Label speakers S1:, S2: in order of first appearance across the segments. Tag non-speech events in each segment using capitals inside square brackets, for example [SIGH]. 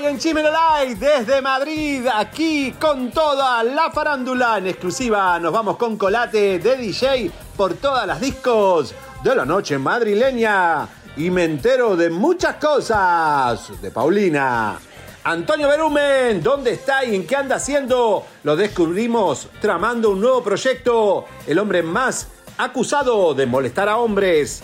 S1: En Chimeno Live desde Madrid, aquí con toda la farándula en exclusiva. Nos vamos con Colate de DJ por todas las discos de la noche madrileña. Y me entero de muchas cosas de Paulina. Antonio Berumen, ¿dónde está y en qué anda haciendo? Lo descubrimos tramando un nuevo proyecto. El hombre más acusado de molestar a hombres.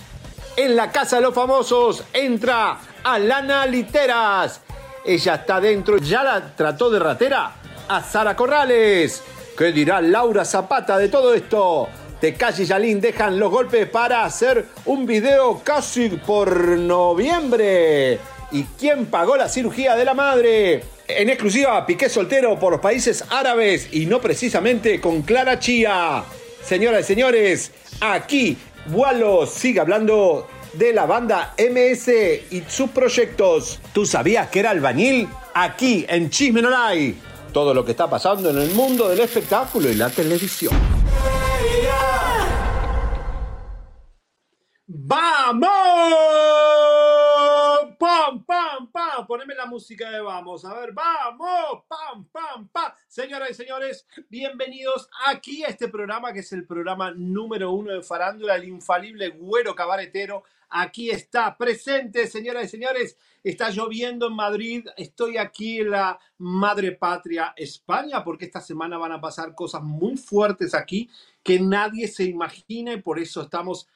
S1: En la casa de los famosos entra Alana Literas. Ella está dentro. ¿Ya la trató de ratera? A Sara Corrales. ¿Qué dirá Laura Zapata de todo esto? Tekashi y Yalin dejan los golpes para hacer un video casi por noviembre. ¿Y quién pagó la cirugía de la madre? En exclusiva, Piqué soltero por los países árabes y no precisamente con Clara Chía. Señoras y señores, aquí Walo sigue hablando de la banda MS y sus proyectos. ¿Tú sabías que era albañil? Aquí en Chisme No. Todo lo que está pasando en el mundo del espectáculo y la televisión. ¡Vamos! ¡Pam, pam, pam! Poneme la música de vamos. A ver, ¡vamos! ¡Pam, pam, pam! Señoras y señores, bienvenidos aquí a este programa que es el programa número uno de Farándula, el infalible güero cabaretero. Aquí está presente, señoras y señores. Está lloviendo en Madrid. Estoy aquí en la madre patria España porque esta semana van a pasar cosas muy fuertes aquí que nadie se imagina y por eso estamos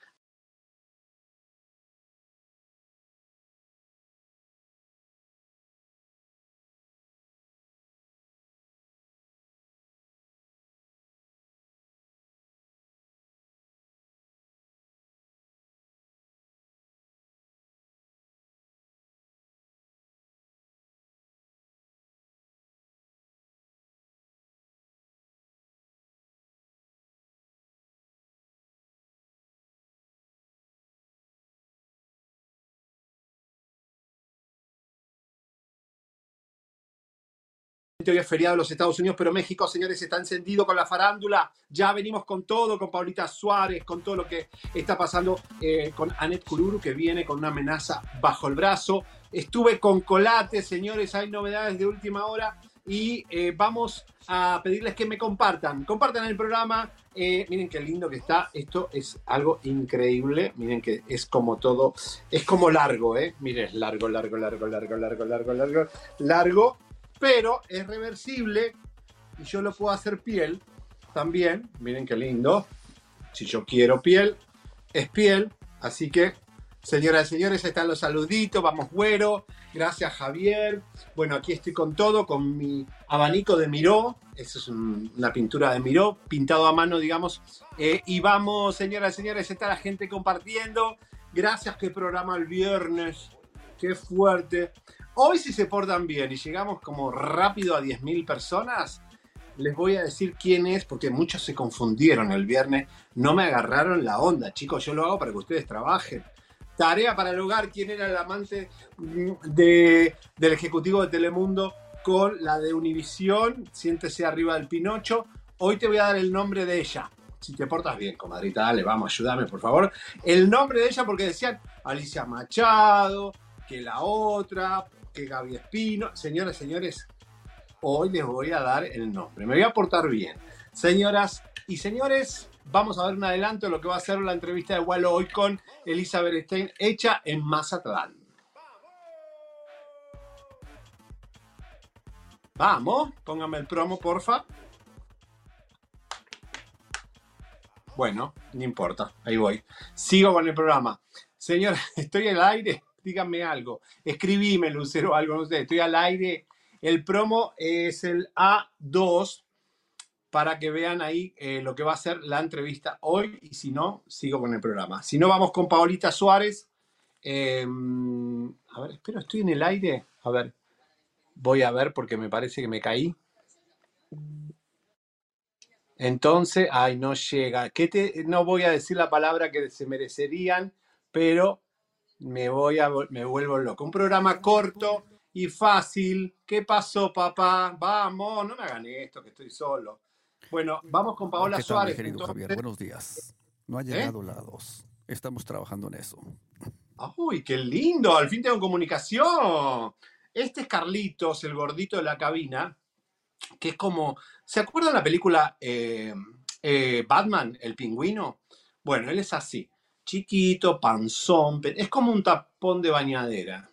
S1: hoy es feriado en los Estados Unidos, pero México, señores, está encendido con la farándula. Ya venimos con todo, con Paulita Suárez, con todo lo que está pasando eh, con Anet Kururu, que viene con una amenaza bajo el brazo. Estuve con Colate, señores, hay novedades de última hora y eh, vamos a pedirles que me compartan. Compartan el programa. Eh, miren qué lindo que está. Esto es algo increíble. Miren que es como todo. Es como largo, ¿eh? Miren, largo, largo, largo, largo, largo, largo, largo, largo pero es reversible y yo lo puedo hacer piel también. Miren qué lindo. Si yo quiero piel, es piel. Así que, señoras y señores, están los saluditos. Vamos, güero. Gracias, Javier. Bueno, aquí estoy con todo, con mi abanico de Miró. Eso es una pintura de Miró, pintado a mano, digamos. Eh, y vamos, señoras y señores, está la gente compartiendo. Gracias, qué programa el viernes. Qué fuerte. Hoy si se portan bien y llegamos como rápido a 10.000 personas, les voy a decir quién es, porque muchos se confundieron el viernes, no me agarraron la onda, chicos, yo lo hago para que ustedes trabajen. Tarea para el hogar, quién era el amante de, del ejecutivo de Telemundo con la de Univisión, siéntese arriba del Pinocho. Hoy te voy a dar el nombre de ella. Si te portas bien, comadrita, dale, vamos, ayúdame, por favor. El nombre de ella porque decían Alicia Machado, que la otra, que Gaby Espino. Señoras, señores, hoy les voy a dar el nombre. Me voy a portar bien. Señoras y señores, vamos a ver un adelanto de lo que va a ser la entrevista de Wallo hoy con Elizabeth Stein, hecha en Mazatlán. Vamos, póngame el promo, porfa. Bueno, no importa, ahí voy. Sigo con el programa. Señora, [LAUGHS] estoy en el aire díganme algo. Escribíme, Lucero, algo, no sé, estoy al aire. El promo es el A2 para que vean ahí eh, lo que va a ser la entrevista hoy y si no, sigo con el programa. Si no, vamos con Paolita Suárez. Em, a ver, espero, estoy en el aire. A ver, voy a ver porque me parece que me caí. Entonces, ay, no llega. ¿Qué te, no voy a decir la palabra que se merecerían, pero me voy a, me vuelvo loco. Un programa corto y fácil. ¿Qué pasó, papá? Vamos, no me hagan esto, que estoy solo. Bueno, vamos con Paola
S2: ¿Qué tal,
S1: Suárez.
S2: querido
S1: entonces.
S2: Javier? Buenos días. No ha llegado la 2. Estamos trabajando en eso.
S1: ¡Uy, qué lindo! Al fin tengo comunicación. Este es Carlitos, el gordito de la cabina, que es como. ¿Se acuerdan la película eh, eh, Batman, el pingüino? Bueno, él es así. Chiquito, panzón, es como un tapón de bañadera.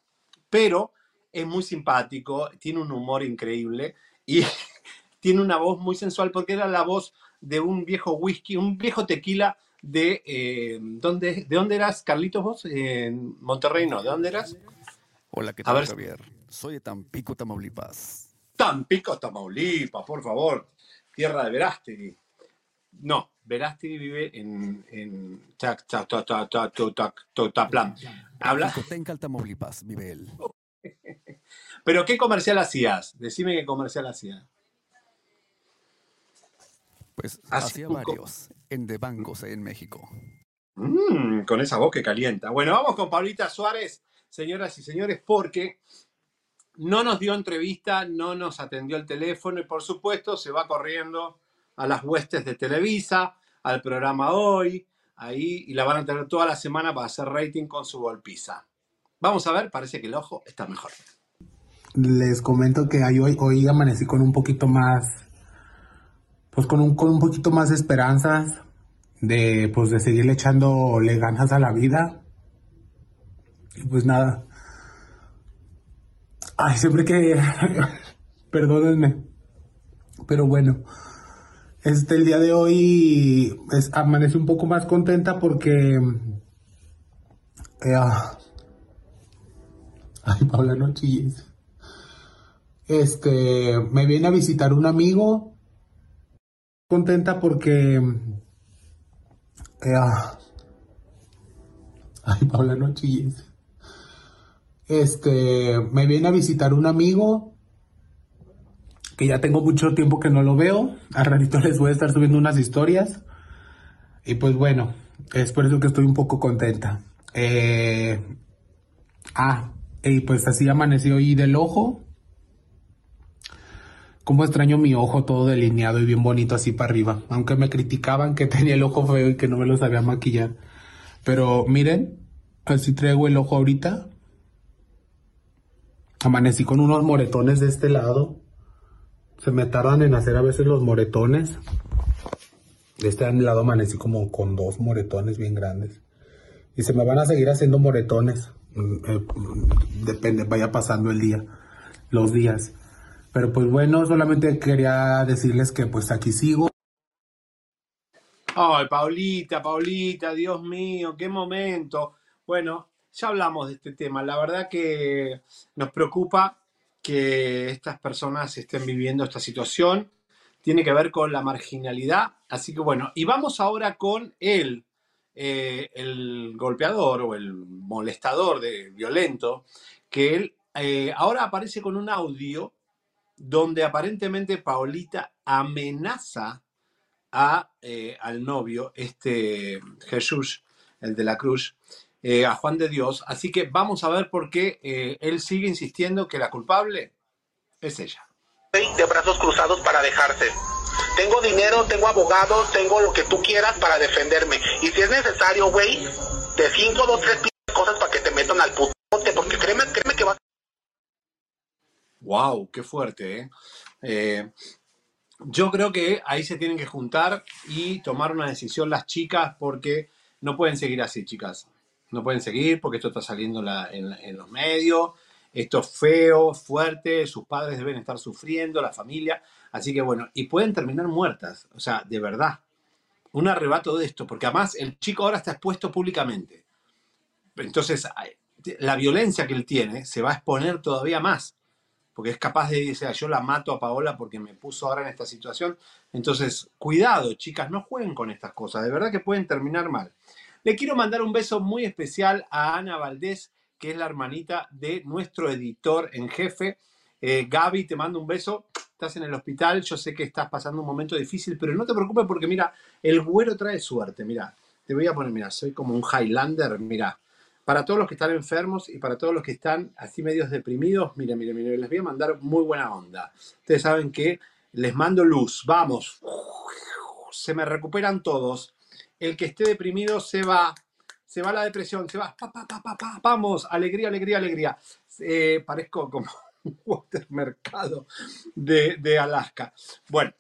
S1: Pero es muy simpático, tiene un humor increíble y [LAUGHS] tiene una voz muy sensual porque era la voz de un viejo whisky, un viejo tequila de... eh, ¿dónde, ¿De dónde eras, Carlitos, vos? En Monterrey, ¿no? ¿De dónde eras?
S2: Hola, ¿qué
S1: A
S2: tal,
S1: ver.
S2: Javier? Soy de Tampico, Tamaulipas.
S1: Tampico, Tamaulipas, por favor. Tierra de Verástegui. No, Verástegui vive en, en Totaplán. Habla,
S2: Tamaulipas, vive él.
S1: pero ¿qué comercial hacías? Decime qué comercial hacías.
S2: Pues hacía varios en de bancos en México.
S1: Mm, con esa voz que calienta. Bueno, vamos con Paulita Suárez, señoras y señores, porque no nos dio entrevista, no nos atendió el teléfono y por supuesto se va corriendo a las huestes de Televisa, al programa hoy, ahí, y la van a tener toda la semana para hacer rating con su golpiza. Vamos a ver, parece que el ojo está mejor.
S3: Les comento que hoy, hoy amanecí con un poquito más, pues con un, con un poquito más esperanzas de, pues de seguirle echándole ganas a la vida. Y pues nada. Ay, siempre que, [LAUGHS] perdónenme, pero bueno, este, el día de hoy es, amanecí un poco más contenta porque, eh, ah, ay, Paula, no chilles. Este, me viene a visitar un amigo. Contenta porque. eh, ah, ay, Paula, no chilles. Este, me viene a visitar un amigo que ya tengo mucho tiempo que no lo veo. Al ratito les voy a estar subiendo unas historias. Y pues bueno, es por eso que estoy un poco contenta. Eh, ah, y pues así amanecí hoy del ojo. Cómo extraño mi ojo todo delineado y bien bonito así para arriba. Aunque me criticaban que [LAUGHS] tenía el ojo feo y que no me lo sabía maquillar. Pero miren, así traigo el ojo ahorita. Amanecí con unos moretones de este lado. Se me tardan en hacer a veces los moretones. De este lado amanecí como con dos moretones bien grandes. Y se me van a seguir haciendo moretones. Mm, eh, mm, Depende, vaya pasando el día, los días. Pero pues bueno, solamente quería decirles que pues aquí sigo.
S1: Ay, Paulita, Paulita, Dios mío, qué momento. Bueno, ya hablamos de este tema. La verdad que nos preocupa que estas personas estén viviendo esta situación. Tiene que ver con la marginalidad. Así que bueno, y vamos ahora con él, eh, el golpeador o el molestador de violento, que él eh, ahora aparece con un audio donde aparentemente Paulita amenaza a, eh, al novio, este Jesús, el de la cruz, eh, a Juan de Dios. Así que vamos a ver por qué eh, él sigue insistiendo que la culpable es ella.
S4: de brazos cruzados para dejarte. Tengo dinero, tengo abogados, tengo lo que tú quieras para defenderme. Y si es necesario, güey, de cinco, dos, tres p- cosas para que te metan al putote, porque créeme, créeme que vas
S1: ¡Wow! ¡Qué fuerte! ¿eh? Eh, yo creo que ahí se tienen que juntar y tomar una decisión las chicas porque no pueden seguir así, chicas. No pueden seguir porque esto está saliendo en, en- los medios. Esto es feo, fuerte. Sus padres deben estar sufriendo, la familia. Así que bueno, y pueden terminar muertas. O sea, de verdad. Un arrebato de esto, porque además el chico ahora está expuesto públicamente. Entonces, la violencia que él tiene se va a exponer todavía más porque es capaz de decir, yo la mato a Paola porque me puso ahora en esta situación. Entonces, cuidado, chicas, no jueguen con estas cosas, de verdad que pueden terminar mal. Le quiero mandar un beso muy especial a Ana Valdés, que es la hermanita de nuestro editor en jefe. Eh, Gaby, te mando un beso. Estás en el hospital, yo sé que estás pasando un momento difícil, pero no te preocupes porque mira, el güero trae suerte, mira. Te voy a poner, mira, soy como un Highlander, mira. Para todos los que están enfermos y para todos los que están así medios deprimidos, mire, mire, mire, les voy a mandar muy buena onda. Ustedes saben que les mando luz, vamos. Se me recuperan todos. El que esté deprimido se va, se va la depresión, se va. Pa, pa, pa, vamos, alegría, alegría, alegría. Eh, parezco como [LAUGHS] un watermercado de, de Alaska. Bueno,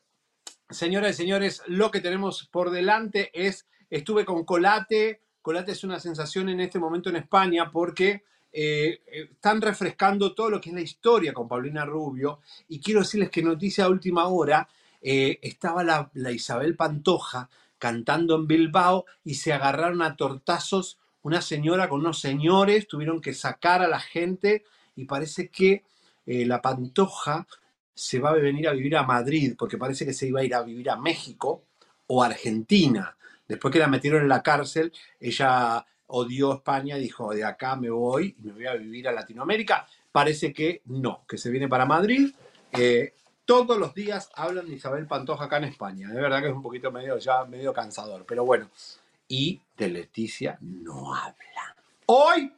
S1: señoras y señores, lo que tenemos por delante es, estuve con Colate. Colate es una sensación en este momento en España porque eh, están refrescando todo lo que es la historia con Paulina Rubio. Y quiero decirles que noticia a última hora, eh, estaba la Isabel Pantoja cantando en Bilbao y se agarraron a tortazos una señora con unos señores, tuvieron que sacar a la gente y parece que eh, la Pantoja se va a venir a vivir a Madrid, porque parece que se iba a ir a vivir a México o Argentina. Después que la metieron en la cárcel, ella odió España, dijo, de acá me voy y me voy a vivir a Latinoamérica. Parece que no, que se viene para Madrid. Eh, todos los días hablan de Isabel Pantoja acá en España. De verdad que es un poquito medio, ya medio cansador, pero bueno. Y de Leticia no habla. Hoy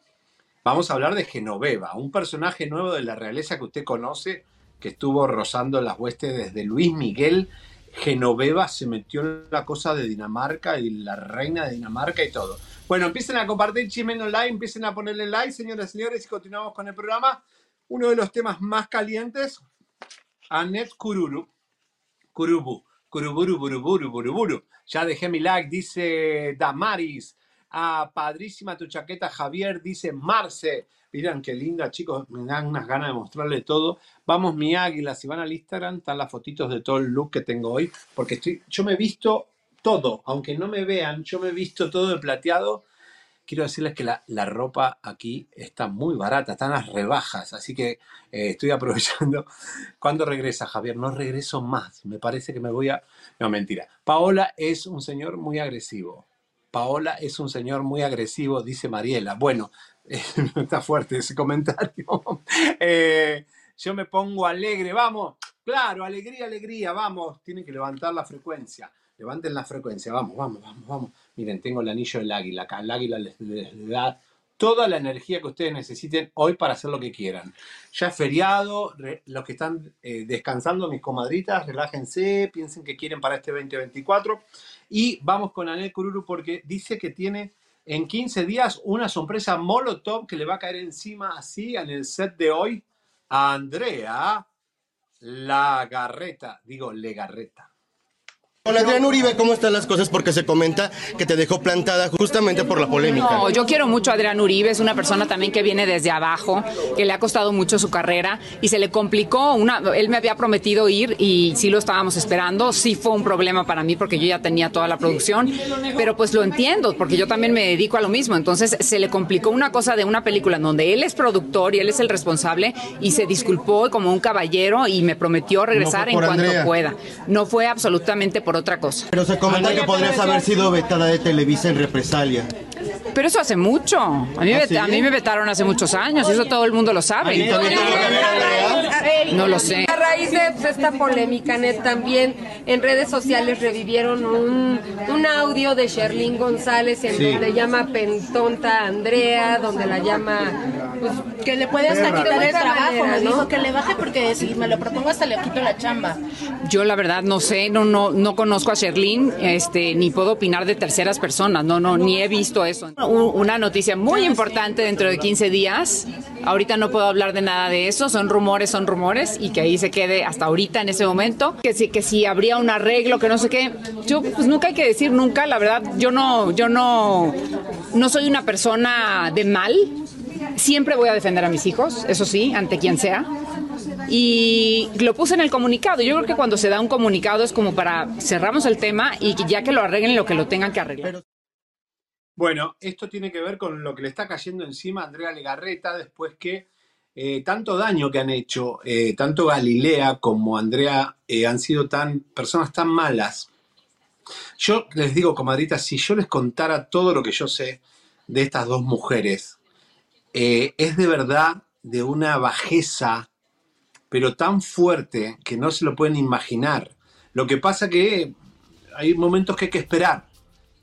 S1: vamos a hablar de Genoveva, un personaje nuevo de la realeza que usted conoce, que estuvo rozando las huestes desde Luis Miguel. Genoveva se metió en la cosa de Dinamarca y la reina de Dinamarca y todo. Bueno, empiecen a compartir Chimen Online, empiecen a ponerle like, señoras y señores, y continuamos con el programa. Uno de los temas más calientes, Anet Kururu, Kurubu, Kuruburu, Buruburu, Buruburu. Ya dejé mi like, dice Damaris. Ah, padrísima tu chaqueta, Javier, dice Marce. Miren qué linda, chicos, me dan unas ganas de mostrarle todo. Vamos, mi águila, si van al Instagram, están las fotitos de todo el look que tengo hoy, porque estoy, yo me he visto todo, aunque no me vean, yo me he visto todo de plateado quiero decirles que la, ropa aquí está muy barata, están las rebajas, así que eh, estoy [LAUGHS] aprovechando. ¿Cuándo regresa Javier? No regreso más, me parece que me voy a... No, mentira. Paola es un señor muy agresivo. Paola es un señor muy agresivo, dice Mariela. Bueno, [LAUGHS] eh, está fuerte ese comentario. [LAUGHS] Eh, yo me pongo alegre, vamos. Claro, alegría, alegría, vamos. Tienen que levantar la frecuencia. Levanten la frecuencia, vamos, vamos, vamos, vamos. Miren, tengo el anillo del águila acá. El águila les, da toda la energía que ustedes necesiten hoy para hacer lo que quieran. Ya es feriado, los que están eh, descansando, mis comadritas, relájense, piensen que quieren para este 2024. Y vamos con Anel Kururu porque dice que tiene en 15 días una sorpresa Molotov que le va a caer encima así en el set de hoy a Andrea La Garreta, digo Legarreta.
S5: Hola Adrián Uribe, ¿cómo están las cosas? Porque se comenta que te dejó plantada justamente por la polémica.
S6: No, yo quiero mucho a Adrián Uribe, es una persona también que viene desde abajo, que le ha costado mucho su carrera y se le complicó. Una, él me había prometido ir y sí lo estábamos esperando. Sí fue un problema para mí porque yo ya tenía toda la producción, pero pues lo entiendo porque yo también me dedico a lo mismo. Entonces se le complicó una cosa de una película en donde él es productor y él es el responsable y se disculpó como un caballero y me prometió regresar en cuanto pueda. No fue absolutamente por otra cosa.
S5: Pero se comenta que podrías haber sido vetada de Televisa en represalia.
S6: Pero eso hace mucho. A mí, ¿Ah, a mí me vetaron hace muchos años, eso todo el mundo lo sabe. No lo sé.
S7: A raíz de esta polémica, Net, también en redes sociales revivieron un, un audio de Sherlyn González en donde llama pentonta a Andrea, donde la llama... Pues,
S8: que le puede hasta quitar el trabajo, me dijo que le baje porque si me lo propongo hasta le quito la chamba.
S6: Yo la verdad no sé, no no no conozco a Sherlyn, este ni puedo opinar de terceras personas, no no ni he visto eso. Una noticia muy importante dentro de 15 días. Ahorita no puedo hablar de nada de eso, son rumores, son rumores y que ahí se quede hasta ahorita en ese momento. Que si que si habría un arreglo, que no sé qué. Yo pues nunca hay que decir nunca, la verdad, yo no yo no no soy una persona de mal. Siempre voy a defender a mis hijos, eso sí, ante quien sea y lo puse en el comunicado. Yo creo que cuando se da un comunicado es como para cerramos el tema y ya que lo arreglen lo que lo tengan que arreglar.
S1: Bueno, esto tiene que ver con lo que le está cayendo encima a Andrea Legarreta después que eh, tanto daño que han hecho, eh, tanto Galilea como Andrea eh, han sido tan personas tan malas. Yo les digo, comadritas, si yo les contara todo lo que yo sé de estas dos mujeres, es de verdad de una bajeza, pero tan fuerte que no se lo pueden imaginar. Lo que pasa que hay momentos que hay que esperar.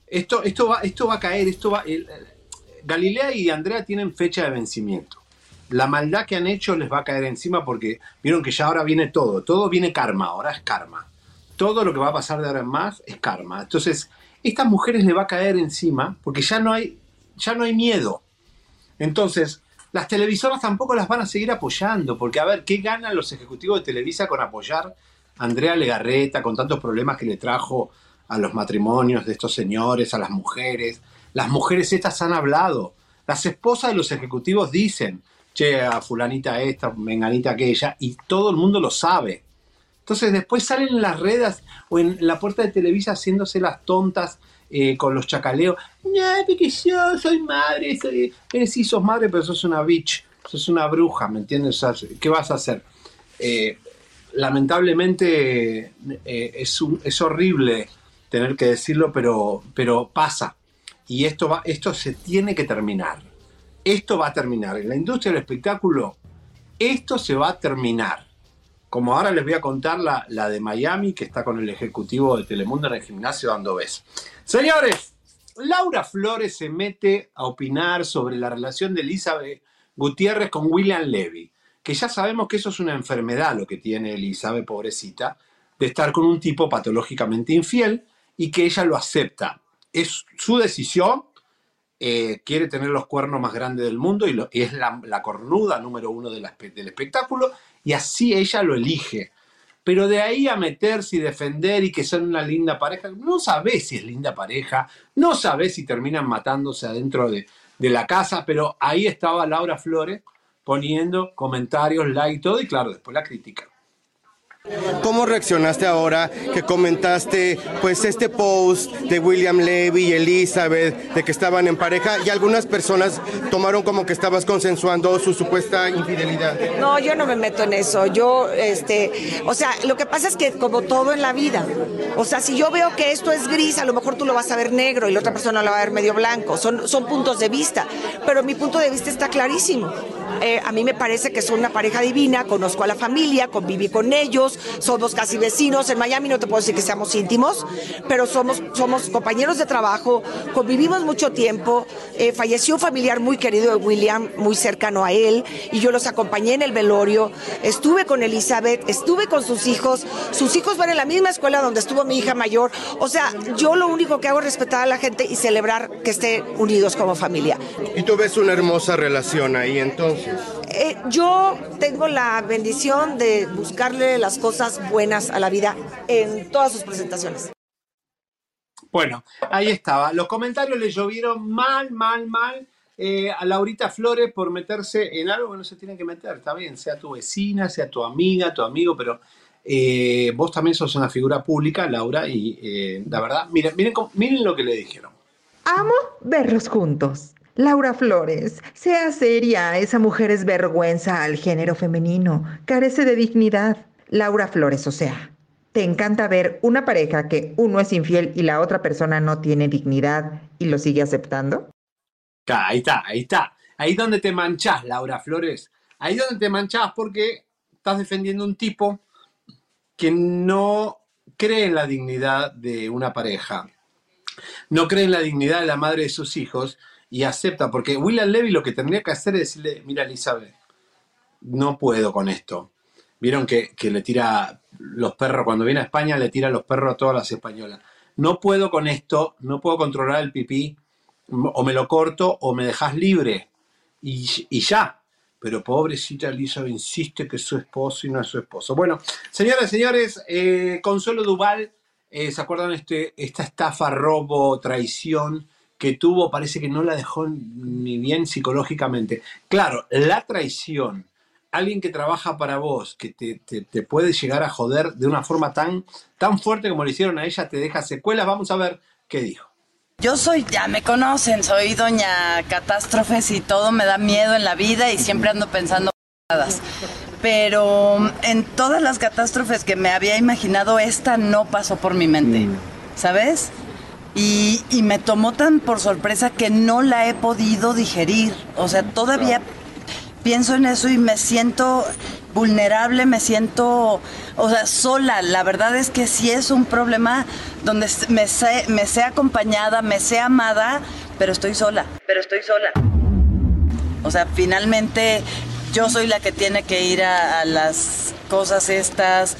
S1: Esto, esto, va, esto va a caer, esto va... Galilea y Andrea tienen fecha de vencimiento. La maldad que han hecho les va a caer encima porque vieron que ya ahora viene todo, todo viene karma, ahora es karma. Todo lo que va a pasar de ahora en más es karma. Entonces, estas mujeres le va a caer encima porque ya no hay, ya no hay miedo. Entonces, las televisoras tampoco las van a seguir apoyando, porque a ver, ¿qué ganan los ejecutivos de Televisa con apoyar a Andrea Legarreta con tantos problemas que le trajo a los matrimonios de estos señores, a las mujeres? Las mujeres estas han hablado. Las esposas de los ejecutivos dicen, che, a fulanita esta, menganita aquella, y todo el mundo lo sabe. Entonces después salen en las redes o en la puerta de Televisa haciéndose las tontas eh, con los chacaleos. No, porque yo soy madre, soy... Eh, sí, sos madre, pero sos una bitch, sos una bruja, ¿me entiendes? ¿Qué vas a hacer? Eh, lamentablemente es, es horrible tener que decirlo, pero, pero pasa y esto, va, esto se tiene que terminar. Esto va a terminar. En la industria del espectáculo, esto se va a terminar. Como ahora les voy a contar la, la de Miami, que está con el ejecutivo de Telemundo en el gimnasio dando besos. Señores, Laura Flores se mete a opinar sobre la relación de Elizabeth Gutiérrez con William Levy, que ya sabemos que eso es una enfermedad lo que tiene Elizabeth, pobrecita, de estar con un tipo patológicamente infiel y que ella lo acepta es su decisión. Eh, quiere tener los cuernos más grandes del mundo y, es la, cornuda número uno del espectáculo y así ella lo elige. Pero de ahí a meterse y defender y que son una linda pareja, no sabés si es linda pareja, no sabés si terminan matándose adentro de, de la casa, pero ahí estaba Laura Flores poniendo comentarios, like y todo, y claro, después la crítica.
S5: ¿Cómo reaccionaste ahora que comentaste pues este post de William Levy y Elizabeth de que estaban en pareja y algunas personas tomaron como que estabas consensuando su supuesta infidelidad?
S9: No, yo no me meto en eso. Yo este, o sea, lo que pasa es que como todo en la vida, o sea, si yo veo que esto es gris, a lo mejor tú lo vas a ver negro y la otra persona lo va a ver medio blanco. Son son puntos de vista, pero mi punto de vista está clarísimo. Eh, a mí me parece que son una pareja divina, conozco a la familia, conviví con ellos, somos casi vecinos. En Miami no te puedo decir que seamos íntimos, pero somos, somos compañeros de trabajo, convivimos mucho tiempo. Eh, falleció un familiar muy querido de William, muy cercano a él, y yo los acompañé en el velorio. Estuve con Elizabeth, estuve con sus hijos. Sus hijos van en la misma escuela donde estuvo mi hija mayor. O sea, yo lo único que hago es respetar a la gente y celebrar que estén unidos como familia.
S5: ¿Y tú ves una hermosa relación ahí entonces?
S9: Eh, yo tengo la bendición de buscarle las cosas buenas a la vida en todas sus presentaciones.
S1: Bueno, ahí estaba. Los comentarios le llovieron mal, mal, mal eh, a Laurita Flores por meterse en algo que no se tiene que meter. Está bien, sea tu vecina, sea tu amiga, tu amigo, pero eh, vos también sos una figura pública, Laura, y la verdad, miren, miren, miren lo que le dijeron.
S10: Amo verlos juntos. Laura Flores, sea seria, esa mujer es vergüenza al género femenino, carece de dignidad. Laura Flores, o sea, ¿te encanta ver una pareja que uno es infiel y la otra persona no tiene dignidad y lo sigue aceptando?
S1: Ahí está, ahí está. Ahí donde te manchás, Laura Flores. Ahí donde te manchás porque estás defendiendo un tipo que no cree en la dignidad de una pareja, no cree en la dignidad de la madre de sus hijos y acepta, porque William Levy lo que tendría que hacer es decirle, mira Elizabeth, no puedo con esto. Vieron que, le tira los perros, cuando viene a España le tira los perros a todas las españolas. No puedo con esto, no puedo controlar el pipí, o me lo corto o me dejas libre. Y, ya. Pero pobrecita Elizabeth insiste que es su esposo y no es su esposo. Bueno, señoras y señores, eh, Consuelo Duval, eh, ¿se acuerdan este, esta estafa, robo, traición? Que tuvo parece que no la dejó ni bien psicológicamente. Claro, la traición, alguien que trabaja para vos, que te, puede llegar a joder de una forma tan, tan fuerte como le hicieron a ella, te deja secuelas. Vamos a ver qué dijo.
S11: Yo soy, ya me conocen, soy doña catástrofes y todo me da miedo en la vida y siempre ando pensando pero en todas las catástrofes que me había imaginado, esta no pasó por mi mente, mm. ¿sabes? Y, y me tomó tan por sorpresa que no la he podido digerir. O sea, todavía pienso en eso y me siento vulnerable, me siento, o sea, sola. La verdad es que sí es un problema donde me sé, me sé acompañada, me sé amada, pero estoy sola. Pero estoy sola. O sea, finalmente yo soy la que tiene que ir a, a las cosas estas.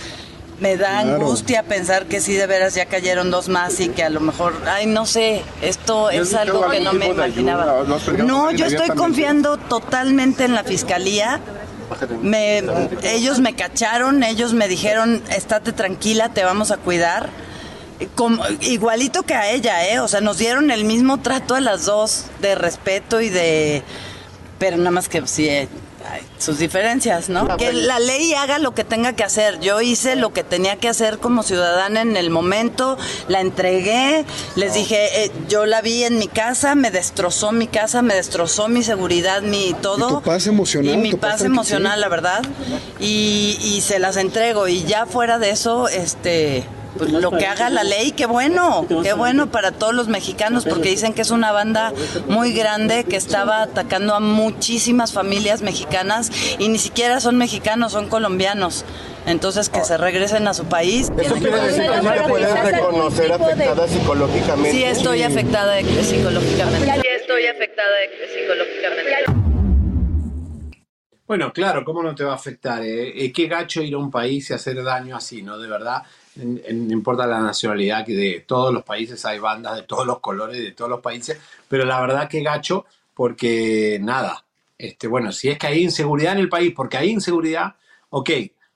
S11: Me da
S12: Claro.
S11: angustia pensar que sí de veras ya cayeron dos más y que a lo mejor, ay, no sé, esto
S12: ¿Y has
S11: es algo que no me
S12: ayuda?
S11: imaginaba.
S12: ¿No
S11: yo estoy confiando totalmente en la fiscalía. Me, ellos me cacharon, ellos me dijeron, estate tranquila, te vamos a cuidar. Como- igualito que a ella, ¿eh? O sea, nos dieron el mismo trato a las dos, de respeto y de... Pero nada más que sí, eh, sus diferencias, ¿no? Que la ley haga lo que tenga que hacer. Yo hice lo que tenía que hacer como ciudadana en el momento, la entregué, les dije, eh, yo la vi en mi casa, me destrozó mi casa, me destrozó mi seguridad, mi todo.
S12: Y tu paz emocional,
S11: Y mi
S12: paz
S11: emocional, la verdad. Y, y se las entrego. Y ya fuera de eso, este. Pues, lo que haga la ley, qué bueno, qué bueno para todos los mexicanos, porque dicen que es una banda muy grande que estaba atacando a muchísimas familias mexicanas y ni siquiera son mexicanos, son colombianos. Entonces que se regresen a su país.
S5: ¿Eso quiere decir que sí te puedes reconocer afectada psicológicamente?
S11: Sí estoy afectada psicológicamente. Sí estoy afectada psicológicamente.
S1: Bueno, claro, ¿cómo no te va a afectar? eh? Eh, Qué gacho ir a un país y hacer daño así, ¿no? De verdad, no importa la nacionalidad, que de todos los países hay bandas de todos los colores, de todos los países, pero la verdad que gacho, porque nada, este, bueno, si es que hay inseguridad en el país, porque hay inseguridad, ok,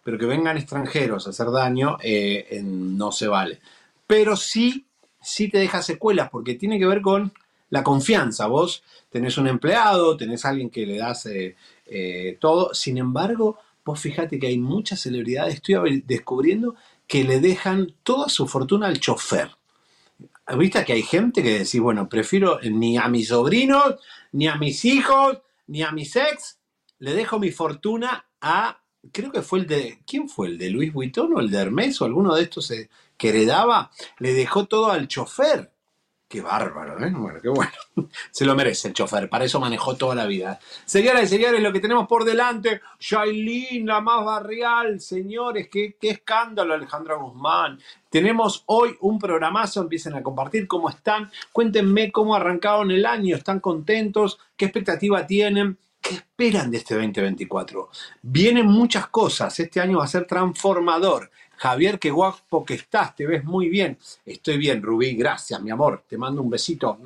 S1: pero que vengan extranjeros a hacer daño, eh, no se vale. Pero sí, sí te deja secuelas, porque tiene que ver con la confianza. Vos tenés un empleado, tenés alguien que le das eh, eh, todo. Sin embargo, vos fíjate que hay muchas celebridades, estoy descubriendo que le dejan toda su fortuna al chofer. ¿Viste que hay gente que decís, bueno, prefiero ni a mis sobrinos, ni a mis hijos, ni a mis ex, le dejo mi fortuna a, creo que fue el de, ¿quién fue? ¿El de Luis Vuitton o el de Hermes o alguno de estos eh, que heredaba? Le dejó todo al chofer. Qué bárbaro, ¿eh? Bueno, qué bueno. [LAUGHS] Se lo merece el chofer, para eso manejó toda la vida. Señoras y señores, lo que tenemos por delante, Shailene, la más barrial, señores, qué, qué escándalo, Alejandra Guzmán. Tenemos hoy un programazo, empiecen a compartir cómo están, cuéntenme cómo arrancaron el año, están contentos, qué expectativa tienen. ¿Qué esperan de este 2024? Vienen muchas cosas, este año va a ser transformador. Javier, qué guapo que estás, te ves muy bien. Estoy bien, Rubí, gracias, mi amor. Te mando un besito.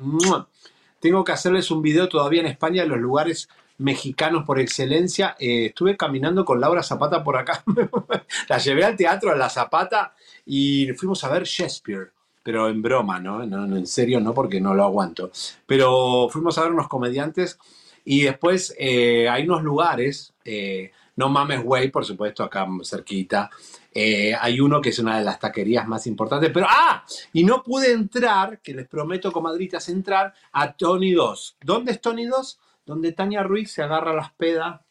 S1: Tengo que hacerles un video todavía en España de los lugares mexicanos por excelencia. Eh, estuve caminando con Laura Zapata por acá. [LAUGHS] la llevé al teatro a La Zapata y fuimos a ver Shakespeare. Pero en broma, ¿no? No, no, En serio, no, porque no lo aguanto. Pero fuimos a ver unos comediantes y después eh, hay unos lugares, eh, no mames, güey, por supuesto, acá cerquita. Eh, hay uno que es una de las taquerías más importantes, pero ¡ah! Y no pude entrar, que les prometo, comadritas, entrar a Tony 2. ¿Dónde es Tony 2? Donde Tania Ruiz se agarra las pedas,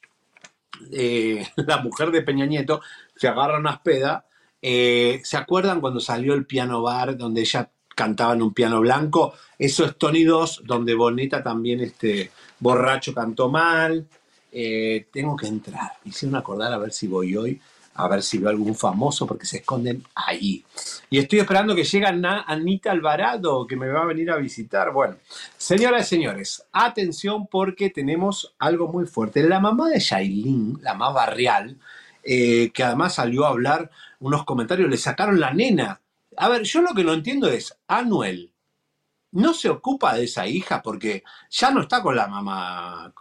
S1: eh, [LAUGHS] la mujer de Peña Nieto, se agarra unas pedas. Eh, ¿Se acuerdan cuando salió el piano bar donde ella cantaba en un piano blanco? Eso es Tony 2, donde Boneta también, este borracho, cantó mal. Tengo que entrar. Me hicieron acordar a ver si voy hoy, a ver si veo algún famoso, porque se esconden ahí. Y estoy esperando que llegue Anita Alvarado, que me va a venir a visitar. Bueno, señoras y señores, atención porque tenemos algo muy fuerte. La mamá de Shailene, la más barrial, eh, que además salió a hablar unos comentarios, le sacaron la nena. A ver, yo lo que no entiendo es, Anuel, no se ocupa de esa hija porque ya no está con la mamá,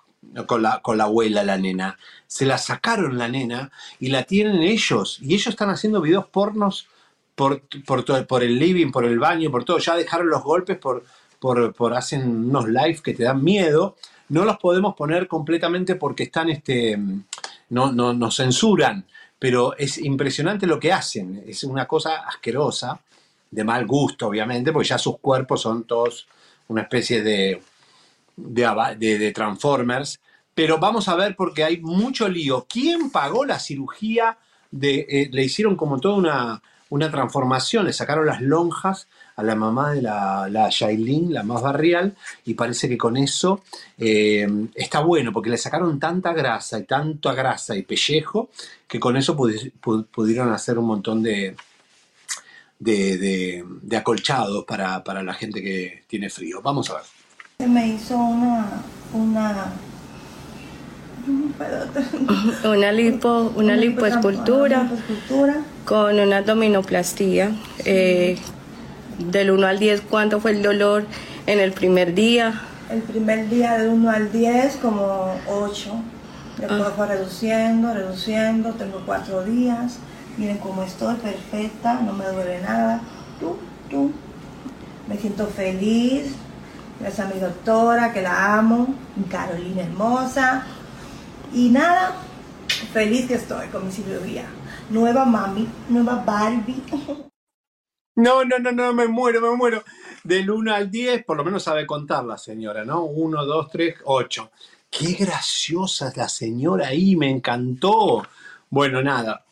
S1: con la, con la abuela, la nena. Se la sacaron la nena y la tienen ellos. Y ellos están haciendo videos pornos por, por, todo- por el living, por el baño, por todo. Ya dejaron los golpes por, por, por hacen unos live que te dan miedo. No los podemos poner completamente porque están, este, no, no, nos censuran. Pero es impresionante lo que hacen. Es una cosa asquerosa, de mal gusto, obviamente, porque ya sus cuerpos son todos una especie de, de, Transformers. Pero vamos a ver porque hay mucho lío. ¿Quién pagó la cirugía? Eh, le hicieron como toda una, una transformación, le sacaron las lonjas a la mamá de la, la Shailene, la más barrial, y parece que con eso eh, está bueno, porque le sacaron tanta grasa y tanta grasa y pellejo, que con eso pudi- pu- pudieron hacer un montón de, de, de- de acolchados para, para la gente que tiene frío. Vamos a ver.
S12: Se me hizo una, una, [LAUGHS]
S13: Una lipo, una lipoescultura con una abdominoplastía. Eh, del 1 al 10, ¿cuánto fue el dolor en el primer día?
S12: el primer día del 1 al 10 como 8. Después
S13: Ah.
S12: fue reduciendo, reduciendo, tengo 4 días. Miren cómo estoy, perfecta, no me duele nada. Tú, tú. Me siento feliz. Gracias a mi doctora, que la amo. Carolina hermosa. Y nada, feliz que estoy con mi cirugía. Nueva mami, nueva Barbie. [LAUGHS]
S1: No, no, no, no, me muero, me muero. Del 1 al 10, por lo menos sabe contar la señora, ¿no? 1, 2, 3, 8. Qué graciosa es la señora ahí, me encantó. Bueno, nada.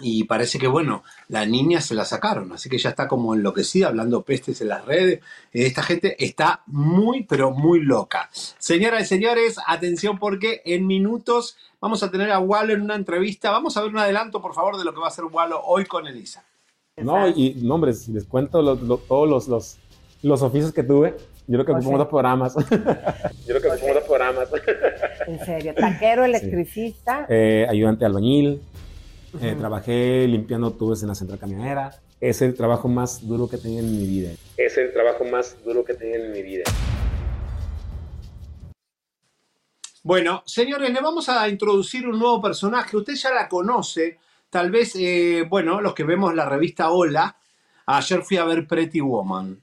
S1: Y parece que, bueno, la niña se la sacaron, así que ya está como enloquecida, hablando pestes en las redes. Esta gente está muy, pero muy loca. Señoras y señores, atención porque en minutos vamos a tener a Wallo en una entrevista. Vamos a ver un adelanto, por favor, de lo que va a hacer Wallo hoy con Elisa.
S14: No, y no, hombre, si les cuento lo- lo- todos los, los, los oficios que tuve, yo creo que pongo
S15: sí.
S14: dos programas. [LAUGHS] yo creo que pongo dos programas.
S15: En serio, taquero, electricista.
S14: Eh, ayudante de albañil, eh, trabajé limpiando tubos en la central camionera. Es el trabajo más duro que he tenido en mi vida. Es el trabajo más duro que he tenido en mi vida.
S1: Bueno, señores, le vamos a introducir un nuevo personaje. Usted ya la conoce. Tal vez, eh, bueno, los que vemos la revista Hola, ayer fui a ver Pretty Woman.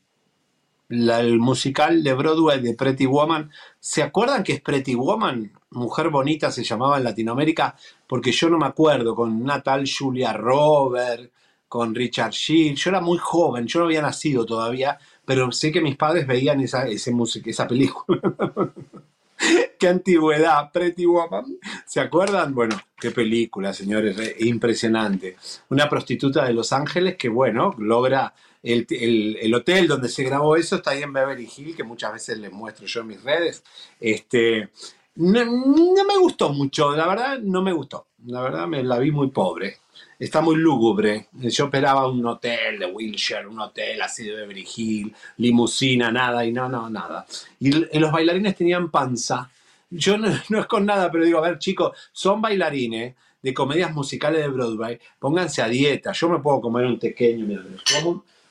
S1: La- el musical de Broadway de Pretty Woman. ¿Se acuerdan que es Pretty Woman? Mujer bonita se llamaba en Latinoamérica, porque yo no me acuerdo, con una tal Julia Robert, con Richard Gere. Yo era muy joven, yo no había nacido todavía, pero sé que mis padres veían esa, ese esa película. [LAUGHS] qué antigüedad, Pretty Woman. ¿Se acuerdan? Bueno, qué película, señores, impresionante. Una prostituta de Los Ángeles que, bueno, logra el, el- el hotel donde se grabó eso, está ahí en Beverly Hills, que muchas veces les muestro yo en mis redes. Este, no, no me gustó mucho, la verdad, no me gustó. La verdad, me la vi muy pobre. Está muy lúgubre. Yo esperaba un hotel de Wilshire, un hotel así de Beverly Hills, limusina, nada, y no, no, nada. Y, los bailarines tenían panza. Yo [LAUGHS] no, es con nada, pero digo, a ver, chicos, son bailarines de comedias musicales de Broadway, pónganse a dieta. Yo me puedo comer un pequeño, mira,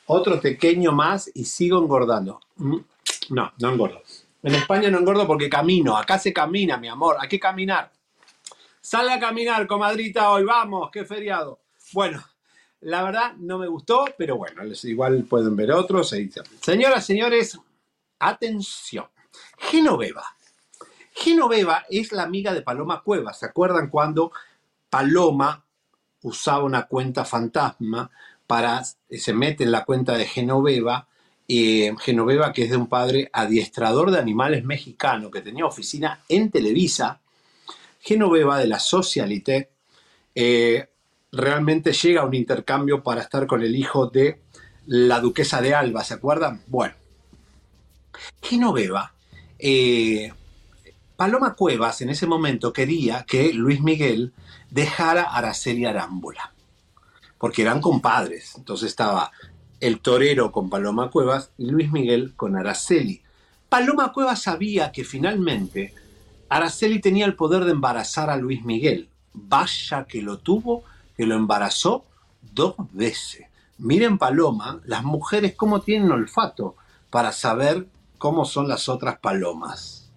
S1: otro pequeño más y sigo engordando. Mm, No, no engordo. En España no engordo porque camino. Acá se camina, mi amor. Hay que caminar. Sale a caminar, comadrita, hoy. Vamos, qué feriado. Bueno, la verdad no me gustó, pero bueno, igual pueden ver otros. Señoras, señores, atención. Genoveva. Genoveva es la amiga de Paloma Cuevas. ¿Se acuerdan cuando Paloma usaba una cuenta fantasma para, se mete en la cuenta de Genoveva, Genoveva que es de un padre adiestrador de animales mexicano que tenía oficina en Televisa, Genoveva de la Socialité, eh, realmente llega a un intercambio para estar con el hijo de la duquesa de Alba, ¿se acuerdan? Bueno, Genoveva, eh, Paloma Cuevas en ese momento quería que Luis Miguel dejara a Araceli Arámbula, porque eran compadres. Entonces estaba el torero con Paloma Cuevas y Luis Miguel con Araceli. Paloma Cuevas sabía que finalmente Araceli tenía el poder de embarazar a Luis Miguel. Vaya que lo tuvo, que lo embarazó dos veces. Miren Paloma, las mujeres cómo tienen olfato para saber cómo son las otras palomas.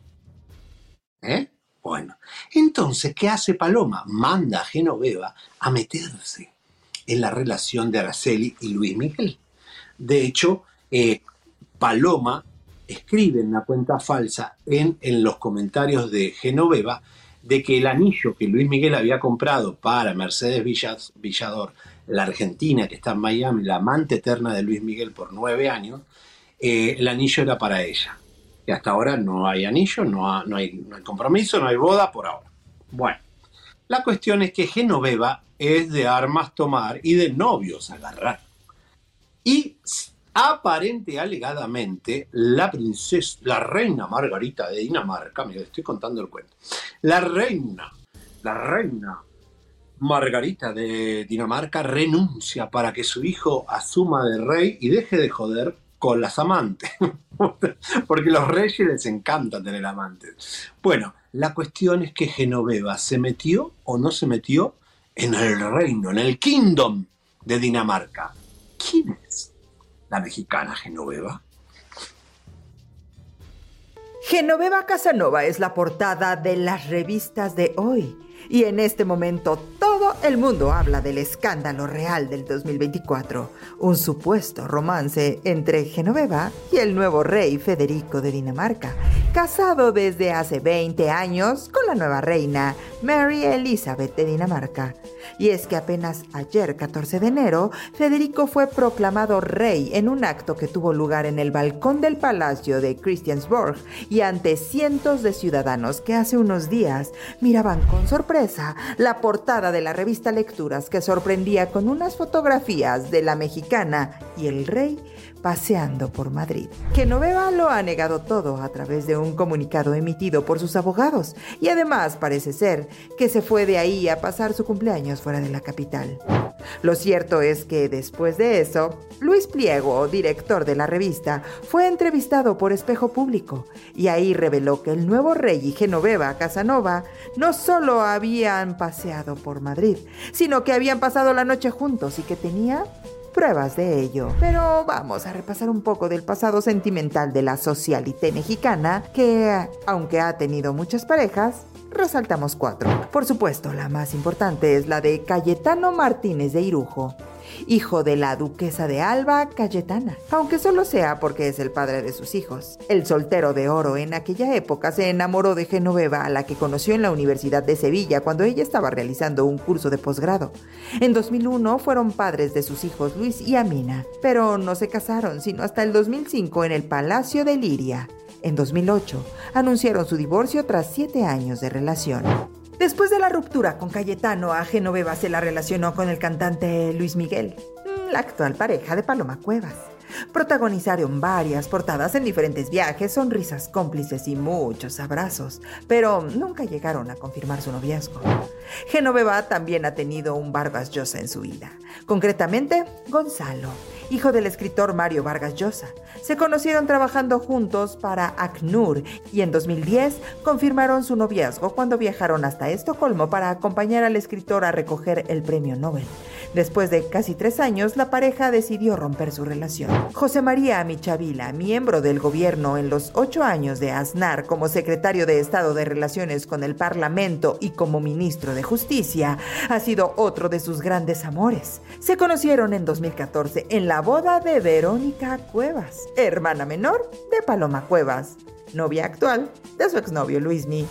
S1: ¿Eh? Bueno, entonces, ¿qué hace Paloma? Manda a Genoveva a meterse en la relación de Araceli y Luis Miguel. De hecho, eh, Paloma escribe en la cuenta falsa en, los comentarios de Genoveva de que el anillo que Luis Miguel había comprado para Mercedes Villador, la argentina que está en Miami, la amante eterna de Luis Miguel por nueve años, eh, el anillo era para ella. Y hasta ahora no hay anillo, no, no hay, no hay compromiso, no hay boda por ahora. Bueno, la cuestión es que Genoveva es de armas tomar y de novios agarrar. Y Aparente alegadamente, la princesa, la reina Margarita de Dinamarca, me estoy contando el cuento, la reina, la reina Margarita de Dinamarca renuncia para que su hijo asuma de rey y deje de joder con las amantes. [LAUGHS] Porque los reyes les encanta tener amantes. Bueno, la cuestión es que Genoveva se metió o no se metió en el reino, en el kingdom de Dinamarca. ¿Quién es la mexicana Genoveva?
S10: Genoveva Casanova es la portada de las revistas de hoy y en este momento todo el mundo habla del escándalo real del 2024, un supuesto romance entre Genoveva y el nuevo rey Federico de Dinamarca, casado desde hace 20 años con la nueva reina Mary Elizabeth de Dinamarca. Y es que apenas ayer, 14 de enero, Federico fue proclamado rey en un acto que tuvo lugar en el balcón del palacio de Christiansborg y ante cientos de ciudadanos que hace unos días miraban con sorpresa la portada de la revista Lecturas que sorprendía con unas fotografías de la mexicana y el rey paseando por Madrid. Genoveva lo ha negado todo a través de un comunicado emitido por sus abogados y además parece ser que se fue de ahí a pasar su cumpleaños fuera de la capital. Lo cierto es que después de eso, Luis Pliego, director de la revista, fue entrevistado por Espejo Público y ahí reveló que el nuevo rey y Genoveva Casanova no solo habían paseado por Madrid, sino que habían pasado la noche juntos y que tenía pruebas de ello. Pero vamos a repasar un poco del pasado sentimental de la socialité mexicana, que, aunque ha tenido muchas parejas, resaltamos cuatro. Por supuesto, la más importante es la de Cayetano Martínez de Irujo, hijo de la duquesa de Alba, Cayetana, aunque solo sea porque es el padre de sus hijos. El soltero de oro en aquella época se enamoró de Genoveva, a la que conoció en la Universidad de Sevilla cuando ella estaba realizando un curso de posgrado. En 2001 fueron padres de sus hijos Luis y Amina, pero no se casaron sino hasta el 2005 en el Palacio de Liria. En 2008 anunciaron su divorcio tras siete años de relación. Después de la ruptura con Cayetano, a Genoveva se la relacionó con el cantante Luis Miguel, la actual pareja de Paloma Cuevas. Protagonizaron varias portadas en diferentes viajes, sonrisas cómplices y muchos abrazos, pero nunca llegaron a confirmar su noviazgo. Genoveva también ha tenido un Vargas Llosa en su vida, concretamente Gonzalo, hijo del escritor Mario Vargas Llosa. Se conocieron trabajando juntos para ACNUR y en 2010 confirmaron su noviazgo cuando viajaron hasta Estocolmo para acompañar al escritor a recoger el premio Nobel. Después de casi tres años, la pareja decidió romper su relación. José María Michavila, miembro del gobierno en los ocho años de Aznar como secretario de Estado de Relaciones con el Parlamento y como ministro de Justicia, ha sido otro de sus grandes amores. Se conocieron en 2014 en la boda de Verónica Cuevas, hermana menor de Paloma Cuevas, novia actual de su exnovio Luismi.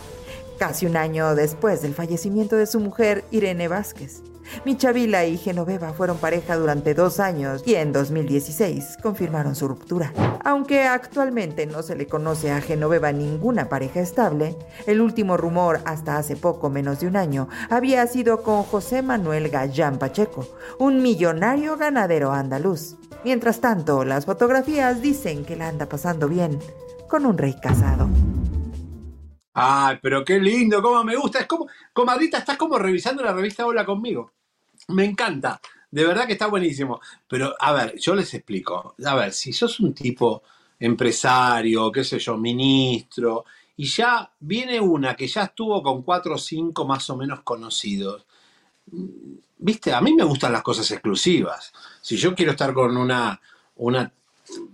S10: Casi un año después del fallecimiento de su mujer Irene Vázquez. Michavila y Genoveva fueron pareja durante dos años y en 2016 confirmaron su ruptura. Aunque actualmente no se le conoce a Genoveva ninguna pareja estable, el último rumor hasta hace poco menos de un año había sido con José Manuel Gallán Pacheco, un millonario ganadero andaluz. Mientras tanto, las fotografías dicen que la anda pasando bien con un rey casado.
S1: Ay, pero qué lindo, cómo me gusta. Es como, comadrita, estás como revisando la revista Hola conmigo. Me encanta. De verdad que está buenísimo. Pero, a ver, yo les explico. A ver, si sos un tipo empresario, qué sé yo, ministro, y ya viene una que ya estuvo con cuatro o cinco más o menos conocidos. Viste, a mí me gustan las cosas exclusivas. Si yo quiero estar con una, una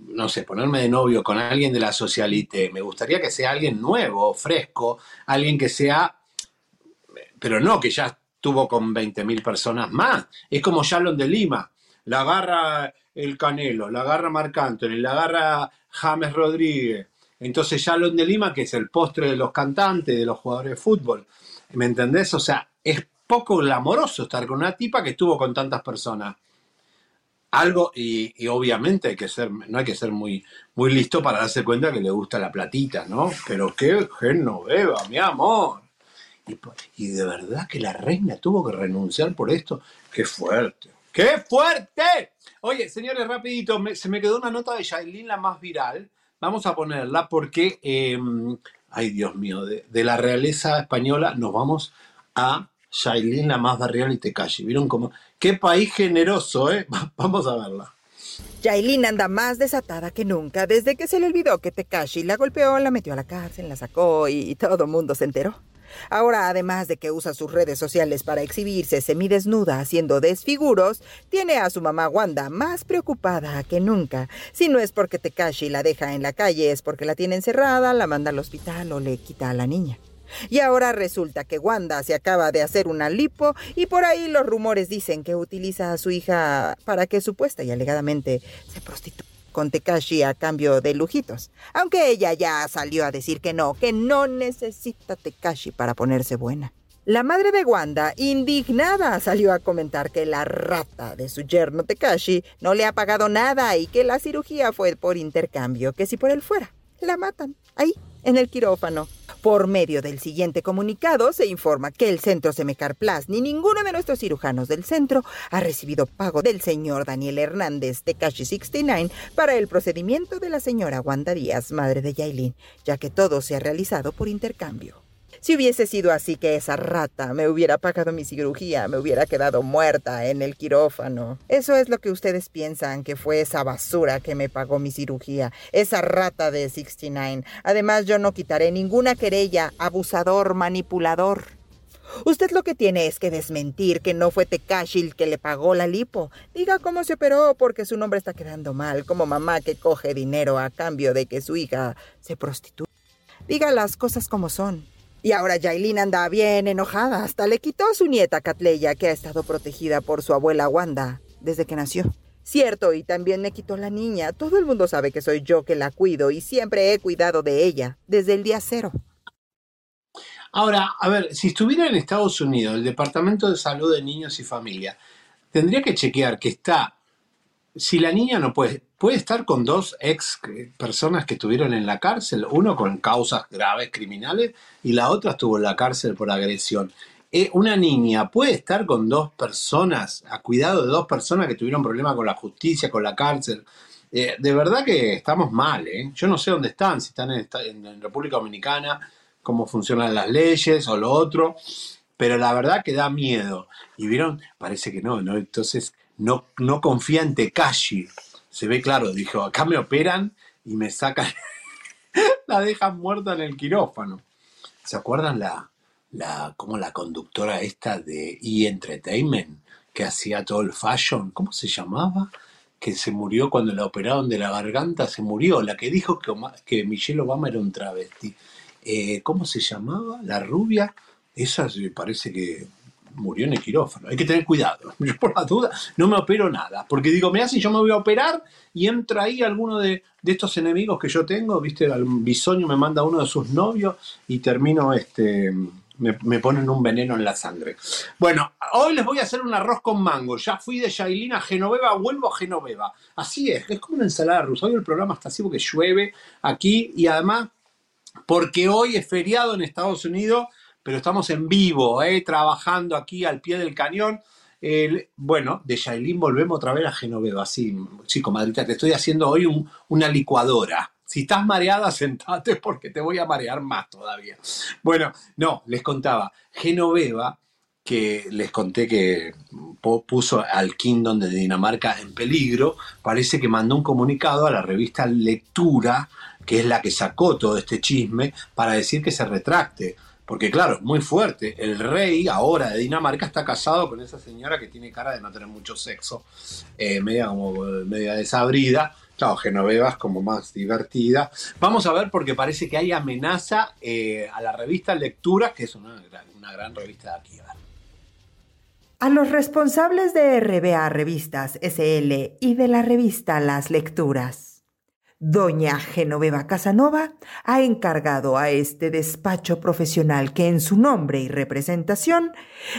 S1: no sé, ponerme de novio con alguien de la socialite, me gustaría que sea alguien nuevo, fresco, alguien que sea, pero no que ya estuvo con 20.000 personas más. Es como Shalom de Lima, la agarra el Canelo, la agarra Marc Anthony, la agarra James Rodríguez. Entonces Shalom de Lima, que es el postre de los cantantes, de los jugadores de fútbol. ¿Me entendés? O sea, es poco glamoroso estar con una tipa que estuvo con tantas personas algo, y, obviamente hay que ser, no hay que ser muy, muy listo para darse cuenta que le gusta la platita, ¿no? Pero qué Genoveva, mi amor. Y, y de verdad que la reina tuvo que renunciar por esto. Qué fuerte, ¡Qué fuerte! Oye, señores, rapidito, me- se me quedó una nota de Shailin, la más viral. Vamos a ponerla porque, eh, ay Dios mío, de, de la realeza española nos vamos a Shailin, la más barrial y Tecashi. ¿Vieron cómo? ¡Qué país generoso, eh! [LAUGHS] Vamos a verla.
S10: Yailin anda más desatada que nunca desde que se le olvidó que Tekashi la golpeó, la metió a la cárcel, la sacó y, y todo el mundo se enteró. Ahora, además de que usa sus redes sociales para exhibirse semidesnuda haciendo desfiguros, tiene a su mamá Wanda más preocupada que nunca. Si no es porque Tekashi la deja en la calle, es porque la tiene encerrada, la manda al hospital o le quita a la niña. Y ahora resulta que Wanda se acaba de hacer una lipo y por ahí los rumores dicen que utiliza a su hija para que supuesta y alegadamente se prostituya con Tekashi a cambio de lujitos. Aunque ella ya salió a decir que no, que no necesita Tekashi para ponerse buena. La madre de Wanda, indignada, salió a comentar que la rata de su yerno Tekashi no le ha pagado nada y que la cirugía fue por intercambio, que si por él fuera, la matan, ahí, en el quirófano. Por medio del siguiente comunicado se informa que el centro Semecar Plus ni ninguno de nuestros cirujanos del centro ha recibido pago del señor Daniel Hernández de Cashi 69 para el procedimiento de la señora Wanda Díaz, madre de Yailin, ya que todo se ha realizado por intercambio. Si hubiese sido así que esa rata me hubiera pagado mi cirugía, me hubiera quedado muerta en el quirófano. Eso es lo que ustedes piensan que fue esa basura que me pagó mi cirugía, esa rata de 69. Además, yo no quitaré ninguna querella, abusador, manipulador. Usted lo que tiene es que desmentir que no fue Tekashi el que le pagó la lipo. Diga cómo se operó porque su nombre está quedando mal, como mamá que coge dinero a cambio de que su hija se prostituya. Diga las cosas como son. Y ahora Yailin anda bien enojada. Hasta le quitó a su nieta Catleya, que ha estado protegida por su abuela Wanda desde que nació. Cierto, y también me quitó la niña. Todo el mundo sabe que soy yo que la cuido y siempre he cuidado de ella, desde el día cero.
S1: Ahora, a ver, si estuviera en Estados Unidos, el Departamento de Salud de Niños y Familia, tendría que chequear que está, si la niña no puede, puede estar con dos ex eh, personas que estuvieron en la cárcel, uno con causas graves criminales y la otra estuvo en la cárcel por agresión. Eh, una niña puede estar con dos personas, a cuidado de dos personas que tuvieron problemas con la justicia, con la cárcel. Eh, de verdad que estamos mal, ¿eh? Yo no sé dónde están, si están en, en República Dominicana, cómo funcionan las leyes o lo otro, pero la verdad que da miedo. Y vieron, parece que no, ¿no? Entonces no, no confía en Tekashi. Se ve claro, dijo, acá me operan y me sacan, [LAUGHS] la dejan muerta en el quirófano. ¿Se acuerdan la, la, como la conductora esta de E! Entertainment que hacía todo el fashion? ¿Cómo se llamaba? Que se murió cuando la operaron de la garganta, se murió. La que dijo que, que Michelle Obama era un travesti. Eh, ¿Cómo se llamaba? La rubia. Esa parece que murió en el quirófano. Hay que tener cuidado. Yo [LAUGHS] por la duda no me opero nada. Porque digo, me si yo me voy a operar y entra ahí alguno de, de estos enemigos que yo tengo, viste, el bisoño me manda uno de sus novios y termino, este, me, me ponen un veneno en la sangre. Bueno, hoy les voy a hacer un arroz con mango. Ya fui de Yailin a Genoveva, vuelvo a Genoveva. Así es, es como una ensalada rusa. Hoy el programa está así porque llueve aquí y además porque hoy es feriado en Estados Unidos, pero estamos en vivo, ¿eh? trabajando aquí al pie del cañón. El- bueno, de Yailin volvemos otra vez a Genoveva. Sí, sí, comadrita, te estoy haciendo hoy un- una licuadora. Si estás mareada, sentate porque te voy a marear más todavía. Bueno, no, les contaba. Genoveva, que les conté que puso al Kingdom de Dinamarca en peligro, parece que mandó un comunicado a la revista Lectura, que es la que sacó todo este chisme, para decir que se retracte. Porque claro, muy fuerte, el rey ahora de Dinamarca está casado con esa señora que tiene cara de no tener mucho sexo, eh, media como media desabrida. Claro, Genoveva es como más divertida. Vamos a ver porque parece que hay amenaza eh, a la revista Lectura, que es una gran, una gran revista de aquí. A ver.
S10: A los responsables de RBA Revistas SL y de la revista Las Lecturas. Doña Genoveva Casanova ha encargado a este despacho profesional que en su nombre y representación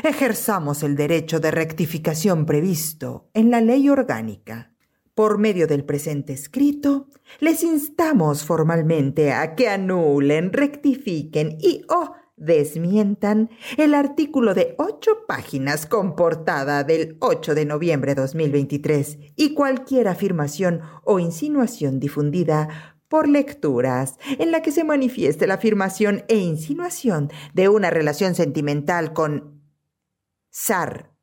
S10: ejerzamos el derecho de rectificación previsto en la ley orgánica. Por medio del presente escrito, les instamos formalmente a que anulen, rectifiquen y o desmientan el artículo de ocho páginas con portada del 8 de noviembre de 2023 y cualquier afirmación o insinuación difundida por lecturas en la que se manifieste la afirmación e insinuación de una relación sentimental con Zar,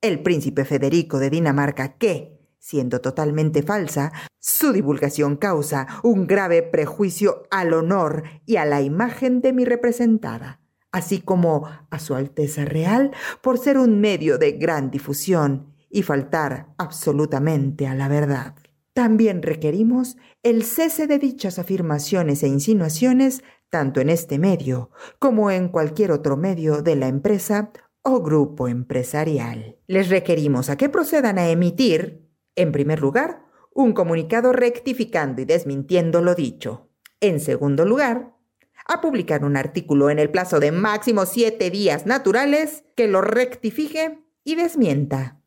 S10: el príncipe Federico de Dinamarca, que, siendo totalmente falsa, su divulgación causa un grave prejuicio al honor y a la imagen de mi representada, así como a su Alteza Real por ser un medio de gran difusión y faltar absolutamente a la verdad. También requerimos el cese de dichas afirmaciones e insinuaciones tanto en este medio como en cualquier otro medio de la empresa o grupo empresarial. Les requerimos a que procedan a emitir, en primer lugar, un comunicado rectificando y desmintiendo lo dicho. En segundo lugar, a publicar un artículo en el plazo de máximo siete días naturales que lo rectifique y desmienta.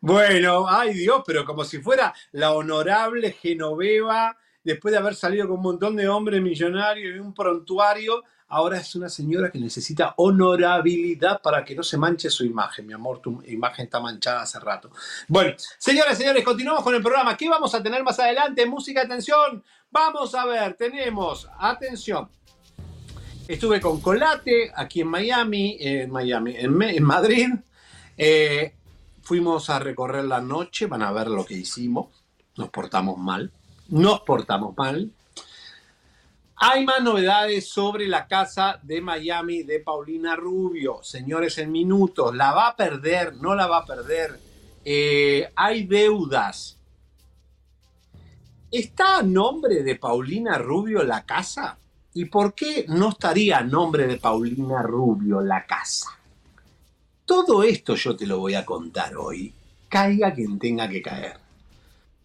S1: Bueno, ay Dios, pero como si fuera la honorable Genoveva, después de haber salido con un montón de hombres millonarios y un prontuario, ahora es una señora que necesita honorabilidad para que no se manche su imagen. Mi amor, tu imagen está manchada hace rato. Bueno, señoras y señores, continuamos con el programa. ¿Qué vamos a tener más adelante? Música, atención. Vamos a ver, tenemos, atención. Estuve con Colate aquí en Miami, en Miami, en, Madrid. Eh, fuimos a recorrer la noche, van a ver lo que hicimos. Nos portamos mal. Nos portamos mal. Hay más novedades sobre la casa de Miami de Paulina Rubio. Señores, en minutos, ¿la va a perder? ¿No la va a perder? Eh, hay deudas. ¿Está a nombre de Paulina Rubio la casa? ¿Y por qué no estaría a nombre de Paulina Rubio la casa? Todo esto yo te lo voy a contar hoy. Caiga quien tenga que caer.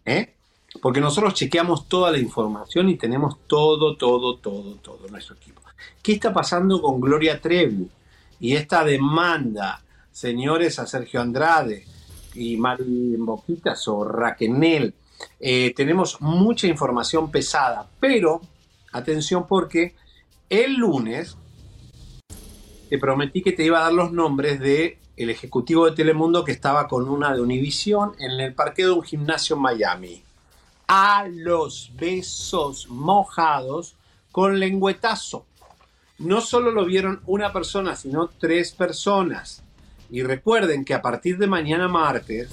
S1: ¿Eh? Porque nosotros chequeamos toda la información y tenemos todo, todo, todo, todo nuestro equipo. ¿Qué está pasando con Gloria Trevi? Y esta demanda, señores, a Sergio Andrade y Mari Boquitas o Raquenel. Eh, tenemos mucha información pesada, pero atención porque el lunes te prometí que te iba a dar los nombres de el ejecutivo de Telemundo que estaba con una de Univision en el parque de un gimnasio en Miami a los besos mojados con lengüetazo. No solo lo vieron una persona, sino tres personas. Y recuerden que a partir de mañana martes,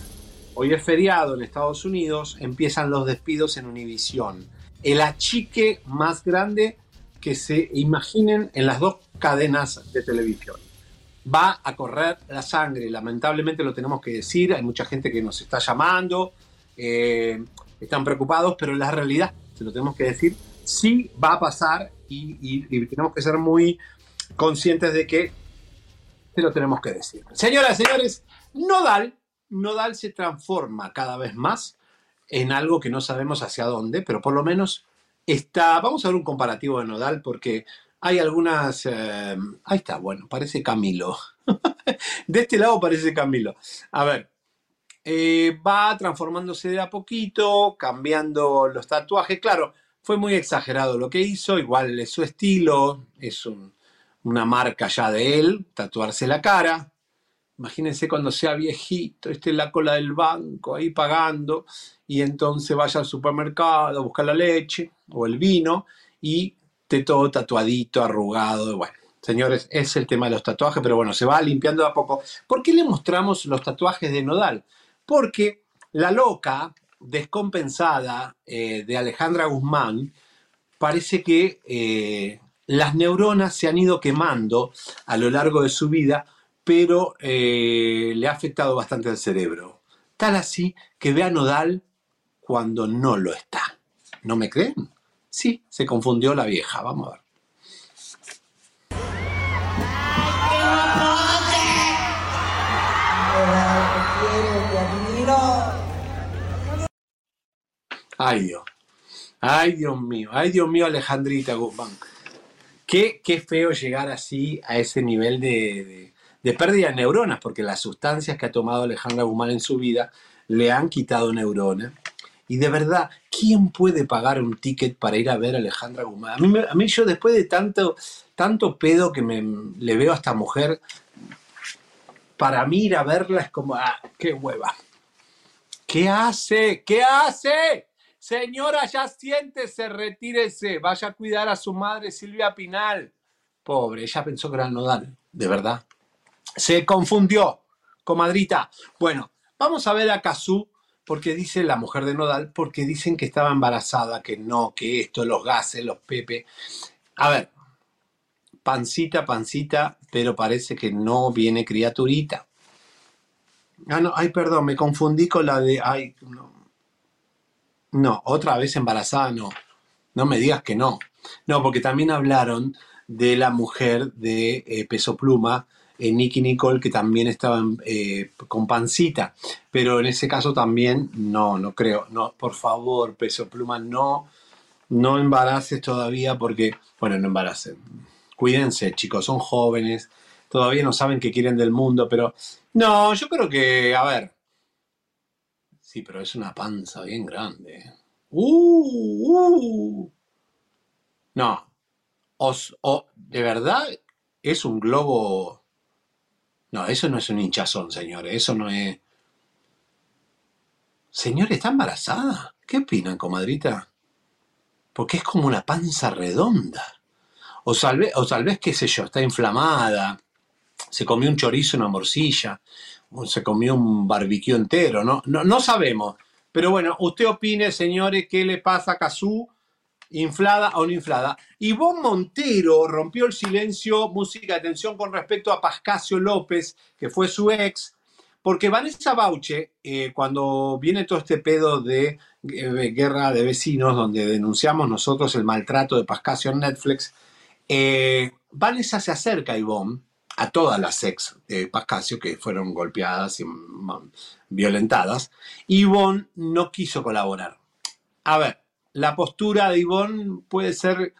S1: hoy es feriado en Estados Unidos, empiezan los despidos en Univision. El achique más grande que se imaginen en las dos cadenas de televisión. Va a correr la sangre, lamentablemente lo tenemos que decir, hay mucha gente que nos está llamando. Eh, están preocupados, pero la realidad, se lo tenemos que decir, sí va a pasar y, tenemos que ser muy conscientes de que se lo tenemos que decir. Señoras señores, Nodal, Nodal se transforma cada vez más en algo que no sabemos hacia dónde, pero por lo menos está, vamos a ver un comparativo de Nodal porque hay algunas, eh, ahí está, bueno, parece Camilo. [LAUGHS] de este lado parece Camilo. A ver, eh, va transformándose de a poquito, cambiando los tatuajes. Claro, fue muy exagerado lo que hizo, igual es su estilo, es una marca ya de él, tatuarse la cara. Imagínense cuando sea viejito, esté en la cola del banco ahí pagando y entonces vaya al supermercado a buscar la leche o el vino y esté todo tatuadito, arrugado. Bueno, señores, es el tema de los tatuajes, pero bueno, se va limpiando de a poco. ¿Por qué le mostramos los tatuajes de Nodal? Porque la loca descompensada eh, de Alejandra Guzmán parece que eh, las neuronas se han ido quemando a lo largo de su vida, pero eh, le ha afectado bastante al cerebro. Tal así que ve a Nodal cuando no lo está. ¿No me creen? Sí, se confundió la vieja. Vamos a ver. Ay Dios. Ay Dios mío. Ay Dios mío, Alejandrita Guzmán. Qué, qué feo llegar así a ese nivel de, pérdida de neuronas, porque las sustancias que ha tomado Alejandra Guzmán en su vida le han quitado neuronas. Y de verdad, ¿quién puede pagar un ticket para ir a ver a Alejandra Guzmán? A mí, a mí yo después de tanto, tanto pedo que me, le veo a esta mujer, para mí ir a verla es como, ah, qué hueva. ¿Qué hace? ¿Qué hace? Señora, ya siéntese, retírese, vaya a cuidar a su madre Silvia Pinal. Pobre, ella pensó que era nodal, de verdad. Se confundió, comadrita. Bueno, vamos a ver a Kazú, porque dice la mujer de Nodal, porque dicen que estaba embarazada, que no, que esto, los gases, los pepe. A ver, pancita, pancita, pero parece que no viene criaturita. Ah, no, ay, perdón, me confundí con la de, ay, no. No, otra vez embarazada, no. No me digas que no. No, porque también hablaron de la mujer de eh, Peso Pluma, eh, Nicky Nicole, que también estaba eh, con pancita. Pero en ese caso también, no, no creo. No, por favor, Peso Pluma, no, no embaraces todavía porque, bueno, no embaracen. Cuídense, chicos, son jóvenes, todavía no saben qué quieren del mundo, pero no, yo creo que, a ver. Sí, pero es una panza bien grande. Uh, uh. No. Os- ¿De verdad es un globo? No, eso no es un hinchazón, señores. Eso no es. Señor, ¿está embarazada? ¿Qué opinan, comadrita? Porque es como una panza redonda. O tal vez, o tal vez, qué sé yo, está inflamada. Se comió un chorizo, una morcilla. Se comió un barbecue entero, ¿no? No, no sabemos. Pero bueno, usted opine, señores, qué le pasa a Cazú, inflada o no inflada. Ivonne Montero rompió el silencio, música atención con respecto a Pascasio López, que fue su ex, porque Vanessa Bauche, eh, cuando viene todo este pedo de eh, guerra de vecinos, donde denunciamos nosotros el maltrato de Pascasio en Netflix, eh, Vanessa se acerca a Ivonne, a todas las ex de Pascasio que fueron golpeadas y violentadas, y Ivonne no quiso colaborar. A ver, la postura de Ivonne puede ser,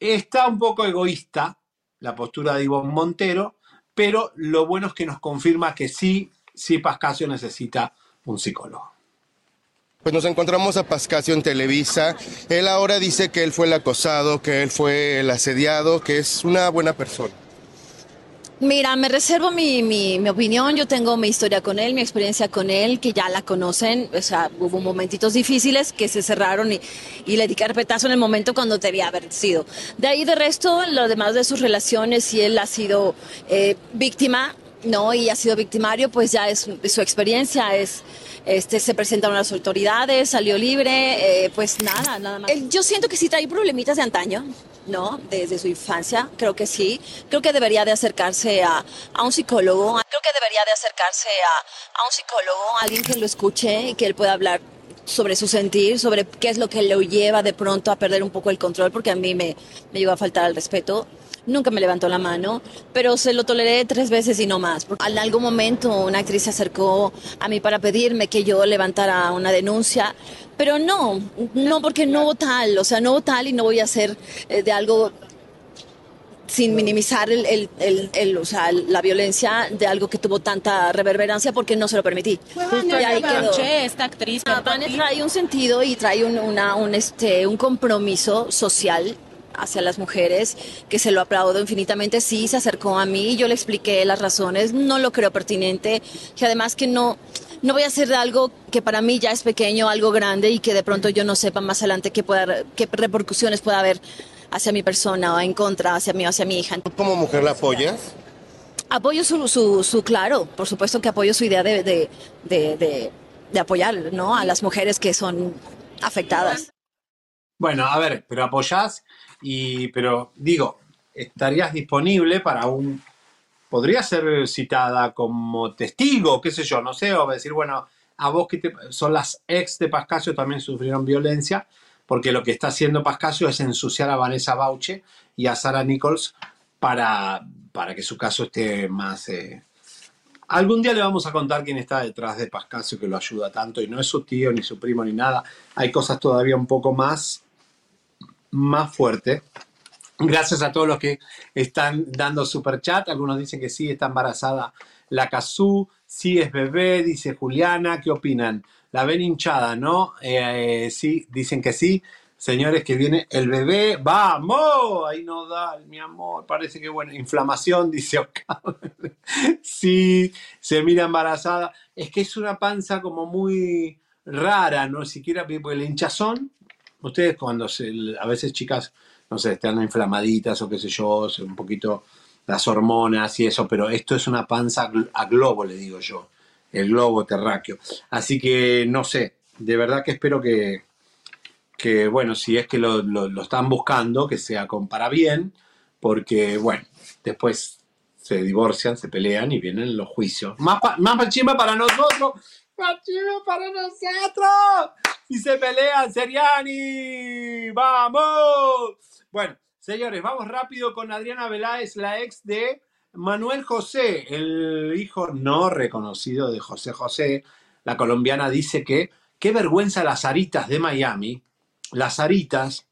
S1: está un poco egoísta, la postura de Ivonne Montero, pero lo bueno es que nos confirma que sí, sí Pascasio necesita un psicólogo.
S5: Pues nos encontramos a Pascasio en Televisa. Él ahora dice que él fue el acosado, que él fue el asediado, que es una buena persona.
S16: Mira, me reservo mi, mi, mi opinión, yo tengo mi historia con él, mi experiencia con él, que ya la conocen, o sea, hubo momentitos difíciles que se cerraron y, y le di carpetazo en el momento cuando debía haber sido. De ahí de resto, lo demás de sus relaciones, si él ha sido eh, víctima, no, y ha sido victimario, pues ya es, su experiencia, es... Este, se presentaron las autoridades, salió libre, eh, pues nada, nada más. Yo siento que sí trae problemitas de antaño, ¿no? Desde su infancia, creo que sí. Creo que debería de acercarse a, a un psicólogo. Creo que debería de acercarse a, a un psicólogo, alguien que lo escuche y que él pueda hablar sobre su sentir, sobre qué es lo que lo lleva de pronto a perder un poco el control, porque a mí me, me a faltar el respeto. Nunca me levantó la mano, pero se lo toleré tres veces y no más. En algún momento una actriz se acercó a mí para pedirme que yo levantara una denuncia, pero no, no porque no hubo tal, o sea, no hubo tal y no voy a hacer eh, de algo sin minimizar el, el- el- el- o sea, la violencia de algo que tuvo tanta reverberancia porque no se lo permití. Y ahí quedó.
S8: esta actriz.
S16: Ah, trae un sentido y trae un, una- un, este, un compromiso social hacia las mujeres que se lo aplaudo infinitamente. Sí, se acercó a mí, yo le expliqué las razones, no lo creo pertinente, que además que no, no voy a hacer algo que para mí ya es pequeño, algo grande y que de pronto yo no sepa más adelante qué, pueda, qué repercusiones pueda haber hacia mi persona o en contra, hacia mí o hacia mi hija.
S5: ¿Como mujer la apoyas?
S16: Apoyo su, su, su claro, por supuesto que apoyo su idea de, de, de, de- de apoyar ¿no? a las mujeres que son afectadas.
S1: Bueno, a ver, pero apoyás y, pero digo, estarías disponible para un, podría ser citada como testigo, qué sé yo, no sé, o decir, bueno, a vos que te, son las ex de Pascasio también sufrieron violencia, porque lo que está haciendo Pascasio es ensuciar a Vanessa Bauche y a Sarah Nichols para, para que su caso esté más... eh, Algún día le vamos a contar quién está detrás de Pascasio que lo ayuda tanto y no es su tío ni su primo ni nada. Hay cosas todavía un poco más más fuerte. Gracias a todos los que están dando super chat. Algunos dicen que sí, está embarazada la Kazú. Sí, es bebé, dice Juliana. ¿Qué opinan? La ven hinchada, ¿no? Eh, sí, dicen que sí. Señores, que viene el bebé. ¡Vamos! Ahí no da, mi amor. Parece que, bueno, inflamación, [LAUGHS] dice Oscar. sí, se mira embarazada. Es que es una panza como muy rara, ¿no? Siquiera, porque el hinchazón, ustedes cuando se, a veces chicas, no sé, están inflamaditas o qué sé yo, un poquito las hormonas y eso, pero esto es una panza a globo, le digo yo, el globo terráqueo. Así que no sé, de verdad que espero que, que bueno, si es que lo, lo, están buscando, que sea con bien, porque bueno, después se divorcian, se pelean y vienen los juicios. Más, más para nosotros, más para nosotros. Y se pelean, Seriani, vamos. Bueno, Señores, vamos rápido con Adriana Veláez, la ex de Manuel José, el hijo no reconocido de José José. La colombiana dice que qué vergüenza las aritas de Miami. Las aritas,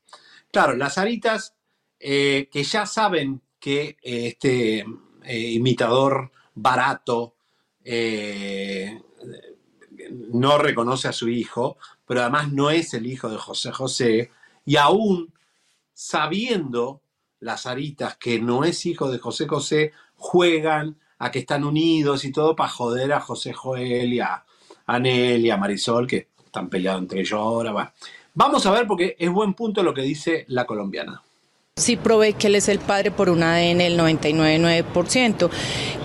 S1: claro, las aritas eh, que ya saben que eh, este eh, imitador barato no reconoce a su hijo, pero además no es el hijo de José José, y aún sabiendo las aritas que no es hijo de José José, juegan a que están unidos y todo para joder a José Joel y a Anel y a Marisol, que están peleados entre ellos ahora. Vamos a ver porque es buen punto lo que dice la colombiana.
S17: Sí probé que él es el padre por un ADN el 99,9%,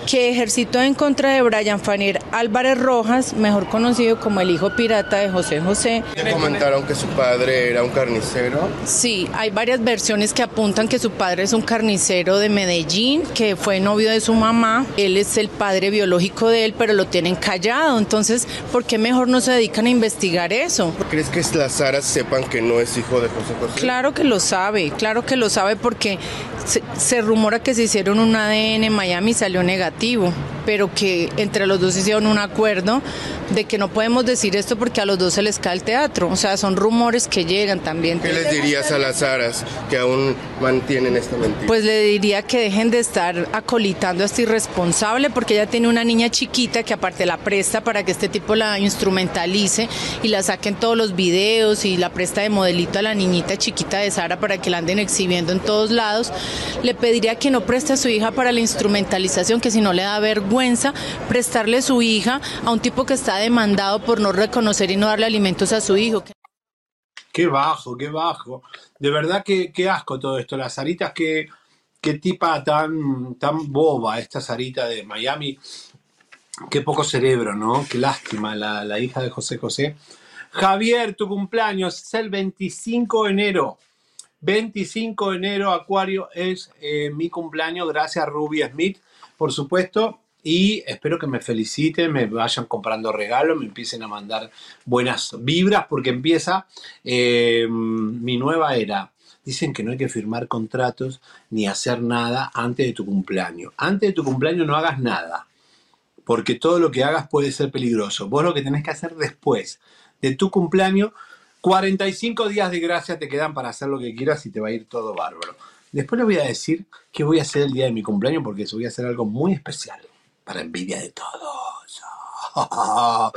S17: que ejercitó en contra de Brian Fanier Álvarez Rojas, mejor conocido como el hijo pirata de José José.
S5: ¿Le comentaron que su padre era un carnicero?
S17: Sí, hay varias versiones que apuntan que su padre es un carnicero de Medellín, que fue novio de su mamá, él es el padre biológico de él, pero lo tienen callado, entonces, ¿por qué mejor no se dedican a investigar eso?
S5: ¿Crees que las Saras sepan que no es hijo de José José?
S17: Claro que lo sabe, claro que lo sabe sabe porque se, rumora que se hicieron un ADN en Miami y salió negativo, pero que entre los dos hicieron un acuerdo de que no podemos decir esto porque a los dos se les cae el teatro. O sea, son rumores que llegan también.
S5: ¿Qué les dirías a las aras que aún mantienen esta mentira?
S17: Pues le diría que dejen de estar acolitando a este irresponsable porque ella tiene una niña chiquita que aparte la presta para que este tipo la instrumentalice y la saquen todos los videos y la presta de modelito a la niñita chiquita de Sara para que la anden exhibiendo en todos lados. Le pediría que no preste a su hija para la instrumentalización, que si no le da vergüenza prestarle su hija a un tipo que está demandado por no reconocer y no darle alimentos a su hijo.
S1: Qué bajo, qué bajo. De verdad que qué asco todo esto. Las aritas, qué, qué tipa tan, tan boba esta Sarita de Miami. Qué poco cerebro, ¿no? Qué lástima, la, la hija de José José. Javier, tu cumpleaños es el 25 de enero. 25 de enero, Acuario, es eh, mi cumpleaños. Gracias, Ruby Smith, por supuesto. Y espero que me feliciten, me vayan comprando regalos, me empiecen a mandar buenas vibras, porque empieza eh, mi nueva era. Dicen que no hay que firmar contratos ni hacer nada antes de tu cumpleaños. Antes de tu cumpleaños no hagas nada, porque todo lo que hagas puede ser peligroso. Vos lo que tenés que hacer después de tu cumpleaños 45 días de gracia te quedan para hacer lo que quieras y te va a ir todo bárbaro. Después les voy a decir qué voy a hacer el día de mi cumpleaños porque voy a hacer algo muy especial para envidia de todos. [LAUGHS]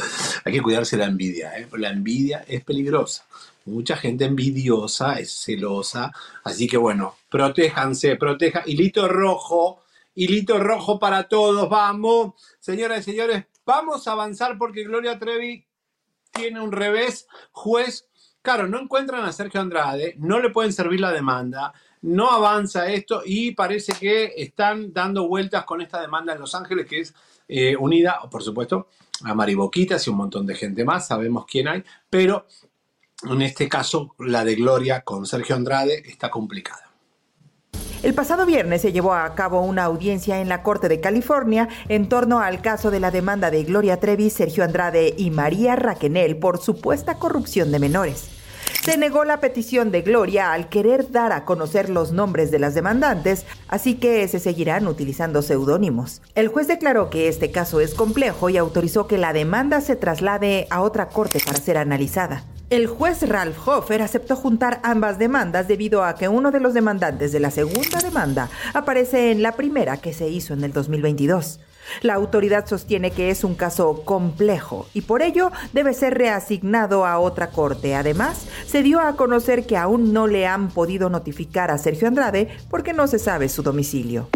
S1: Hay que cuidarse la envidia, ¿eh? la envidia es peligrosa. Mucha gente envidiosa, es celosa. Así que bueno, protéjanse, protejan. Hilito rojo, hilito rojo para todos. Vamos, señoras y señores, vamos a avanzar porque Gloria Trevi tiene un revés. Juez Claro, no encuentran a Sergio Andrade, no le pueden servir la demanda, no avanza esto y parece que están dando vueltas con esta demanda en Los Ángeles, que es eh, unida, por supuesto, a Mariboquitas y un montón de gente más, sabemos quién hay, pero en este caso la de Gloria con Sergio Andrade está complicada.
S10: El pasado viernes se llevó a cabo una audiencia en la Corte de California en torno al caso de la demanda de Gloria Trevi, Sergio Andrade y María Raquenel por supuesta corrupción de menores se negó la petición de Gloria al querer dar a conocer los nombres de las demandantes, así que se seguirán utilizando seudónimos. El juez declaró que este caso es complejo y autorizó que la demanda se traslade a otra corte para ser analizada. El juez Ralph Hofer aceptó juntar ambas demandas debido a que uno de los demandantes de la segunda demanda aparece en la primera que se hizo en el 2022. La autoridad sostiene que es un caso complejo y por ello debe ser reasignado a otra corte. Además, se dio a conocer que aún no le han podido notificar a Sergio Andrade porque no se sabe su domicilio.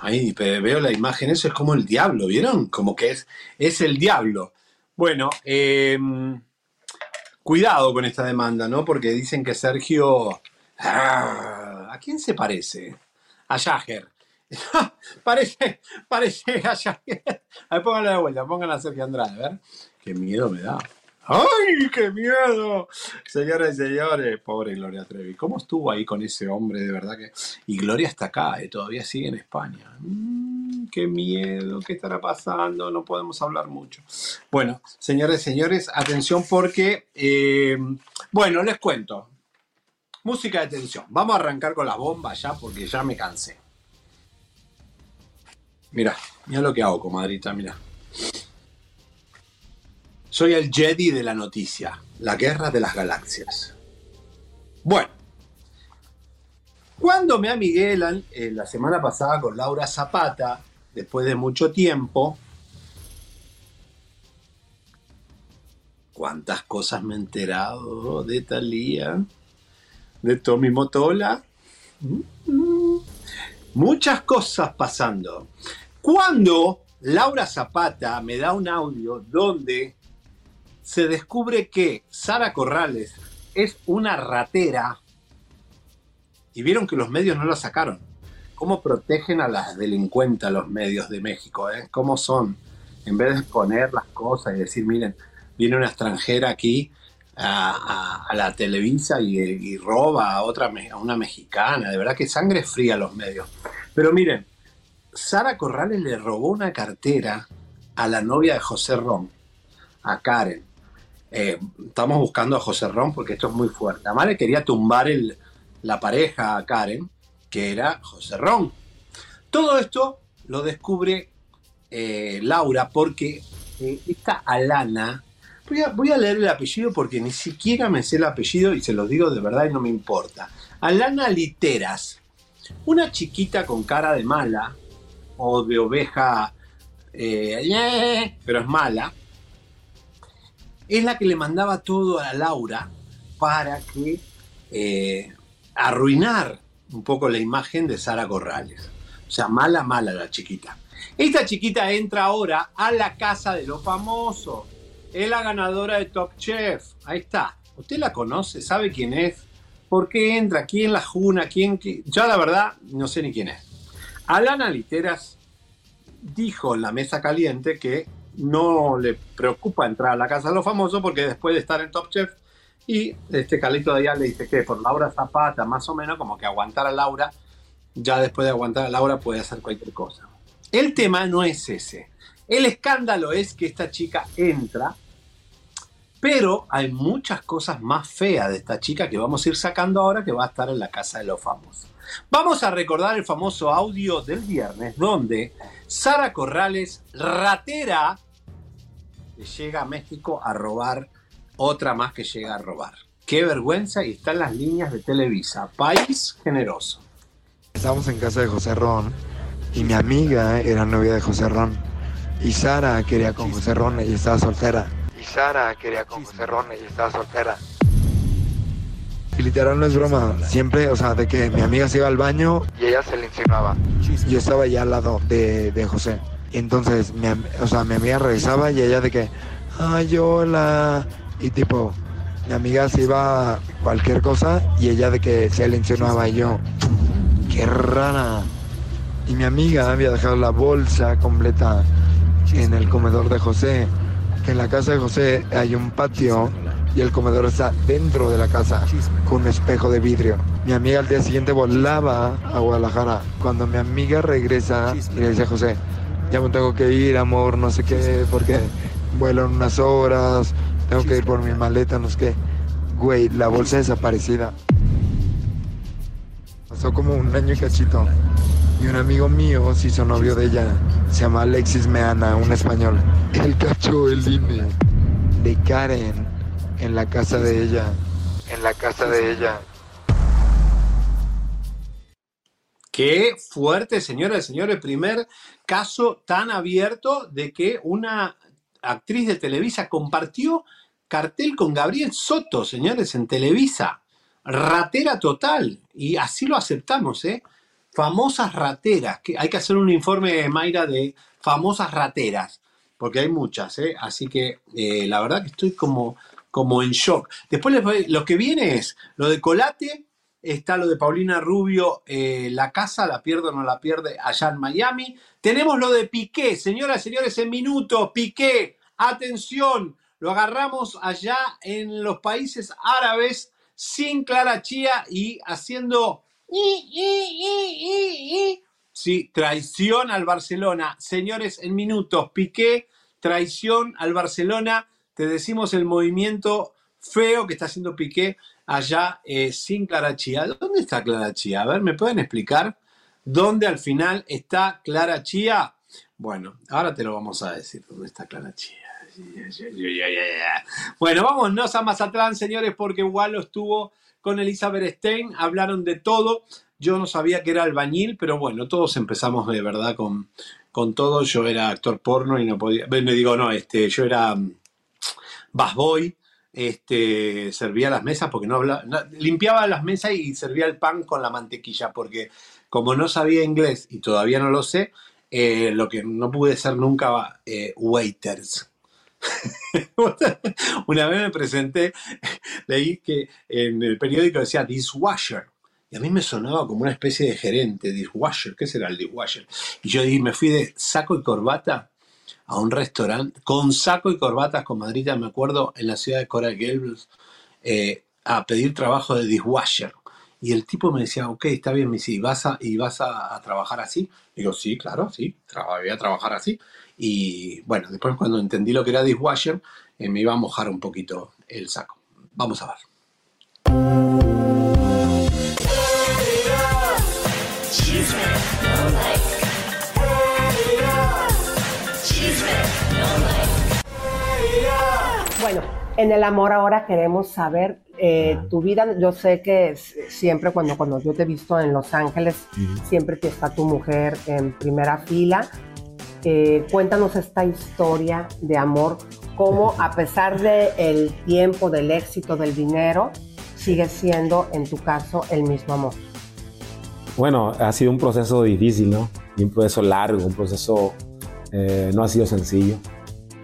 S1: Ahí veo la imagen, eso es como el diablo, ¿vieron? Como que es, es el diablo. Bueno, eh, cuidado con esta demanda, ¿no? Porque dicen que Sergio... Ah, ¿A quién se parece? A Jagger. [LAUGHS] parece, parece a Jagger. A ver, pónganla de vuelta, pónganla a Sergio Andrade, a ver. Qué miedo me da. ¡Ay, qué miedo! Señoras y señores, pobre Gloria Trevi. ¿Cómo estuvo ahí con ese hombre, de verdad que... Y Gloria está acá, ¿eh? todavía sigue en España. Mm, qué miedo, ¿qué estará pasando? No podemos hablar mucho. Bueno, señores y señores, atención porque... Eh, bueno, les cuento. Música de tensión. Vamos a arrancar con la bomba ya porque ya me cansé. Mira, mira lo que hago, comadrita, mira. Soy el Jedi de la noticia, la guerra de las galaxias. Bueno, cuando me amigué la, eh, la semana pasada con Laura Zapata, después de mucho tiempo, cuántas cosas me he enterado de Talía, de Tommy Motola. Mm, muchas cosas pasando. Cuando Laura Zapata me da un audio donde se descubre que Sara Corrales es una ratera y vieron que los medios no la sacaron. ¿Cómo protegen a las delincuentes los medios de México? Eh? ¿Cómo son? En vez de exponer las cosas y decir, miren, viene una extranjera aquí a, la Televisa y, roba a otra a una mexicana. De verdad que sangre fría los medios. Pero miren, Sara Corrales le robó una cartera a la novia de José Ron, a Karen. Eh, estamos buscando a José Ron porque esto es muy fuerte. Además le quería tumbar el, la pareja a Karen, que era José Ron. Todo esto lo descubre eh, Laura porque eh, esta Alana, voy a, voy a, leer el apellido porque ni siquiera me sé el apellido y se lo digo de verdad y no me importa. Alana Literas, una chiquita con cara de mala o de oveja, pero es mala, es la que le mandaba todo a Laura para que eh, arruinar un poco la imagen de Sara Corrales. O sea, mala, mala la chiquita. Esta chiquita entra ahora a la casa de los famosos. Es la ganadora de Top Chef. Ahí está. ¿Usted la conoce? ¿Sabe quién es? ¿Por qué entra? ¿Quién la juna? ¿Quién? Ya la verdad, no sé ni quién es. Alana Literas dijo en la mesa caliente que no le preocupa entrar a la casa de los famosos porque después de estar en Top Chef y este Calito Díaz le dice que por Laura Zapata, más o menos, como que aguantar a Laura, ya después de aguantar a Laura puede hacer cualquier cosa. El tema no es ese. El escándalo es que esta chica entra, pero hay muchas cosas más feas de esta chica que vamos a ir sacando ahora que va a estar en la casa de los famosos. Vamos a recordar el famoso audio del viernes donde Sara Corrales, ratera, llega a México a robar otra más que llega a robar. Qué vergüenza y están las líneas de Televisa. País generoso.
S18: Estábamos en casa de José Ron y mi amiga era novia de José Ron. Y Sara quería con José Ron y estaba soltera. Y Sara quería con José Ron y estaba soltera. Y literal no es broma, siempre, o sea, de que mi amiga se iba al baño y ella se le insinuaba. Yo estaba ya al lado de, de José. Y entonces, mi, o sea, mi amiga regresaba y ella de que, ay, hola. Y tipo, mi amiga se iba a cualquier cosa y ella de que se le insinuaba y yo, qué rara. Y mi amiga había dejado la bolsa completa en el comedor de José. Que en la casa de José hay un patio y el comedor está dentro de la casa con un espejo de vidrio. Mi amiga al día siguiente volaba a Guadalajara. Cuando mi amiga regresa le dice a José, ya me tengo que ir, amor, no sé qué, porque vuelo en unas horas, tengo que ir por mi maleta, no sé qué. Güey, la bolsa desaparecida. Pasó como un año y cachito. Y un amigo mío se hizo novio de ella. Se llama Alexis Meana, un español. Él cachó el INE de Karen en la casa de ella. En la casa de ella.
S1: Qué fuerte, señoras y señores, primer caso tan abierto de que una actriz de Televisa compartió cartel con Gabriel Soto, señores, en Televisa. Ratera total. Y así lo aceptamos, ¿eh? Famosas rateras. Que hay que hacer un informe, Mayra, de famosas rateras, porque hay muchas, ¿eh? Así que eh, la verdad que estoy como, como en shock. Después les lo que viene es lo de Colate, está lo de Paulina Rubio, eh, la casa, la pierde o no la pierde allá en Miami. Tenemos lo de Piqué, señoras y señores, en minutos, Piqué, atención, lo agarramos allá en los países árabes sin Clara Chía y haciendo... Sí, traición al Barcelona. Señores, en minutos, Piqué, traición al Barcelona. Te decimos el movimiento feo que está haciendo Piqué allá eh, sin Clara Chía. ¿Dónde está Clara Chía? A ver, ¿me pueden explicar dónde al final está Clara Chía? Bueno, ahora te lo vamos a decir. ¿Dónde está Clara Chía? Bueno, vámonos a Mazatlán, señores, porque Walo estuvo con Elizabeth Stein, hablaron de todo. Yo no sabía que era albañil, pero bueno, todos empezamos de verdad con, con todo. Yo era actor porno y no podía. Me digo, no, este, yo era busboy, este, servía las mesas porque no hablaba, limpiaba las mesas y servía el pan con la mantequilla, porque como no sabía inglés y todavía no lo sé, eh, lo que no pude ser nunca eh, waiters. [LAUGHS] Una vez me presenté, leí que en el periódico decía dishwasher. Y a mí me sonaba como una especie de gerente, dishwasher. ¿Qué será el dishwasher? Y yo di- me fui de saco y corbata a un restaurante con saco y corbatas con Madrid, me acuerdo, en la ciudad de Coral Gables, eh, a pedir trabajo de dishwasher. Y el tipo me decía, ok, está bien, me dice, ¿y vas a, y vas a, trabajar así? Digo, sí, claro, sí, voy a trabajar así. Y bueno, después cuando entendí lo que era dishwasher, eh, me iba a mojar un poquito el saco. Vamos a ver.
S15: Bueno, en el amor ahora queremos saber eh, tu vida. Yo sé que siempre cuando, cuando yo te he visto en Los Ángeles, siempre que está tu mujer en primera fila. Eh, cuéntanos esta historia de amor, cómo a pesar del tiempo, del éxito, del dinero, sigue siendo en tu caso el mismo amor.
S14: Bueno, ha sido un proceso difícil, ¿no? Y un proceso largo, un proceso eh, no ha sido sencillo.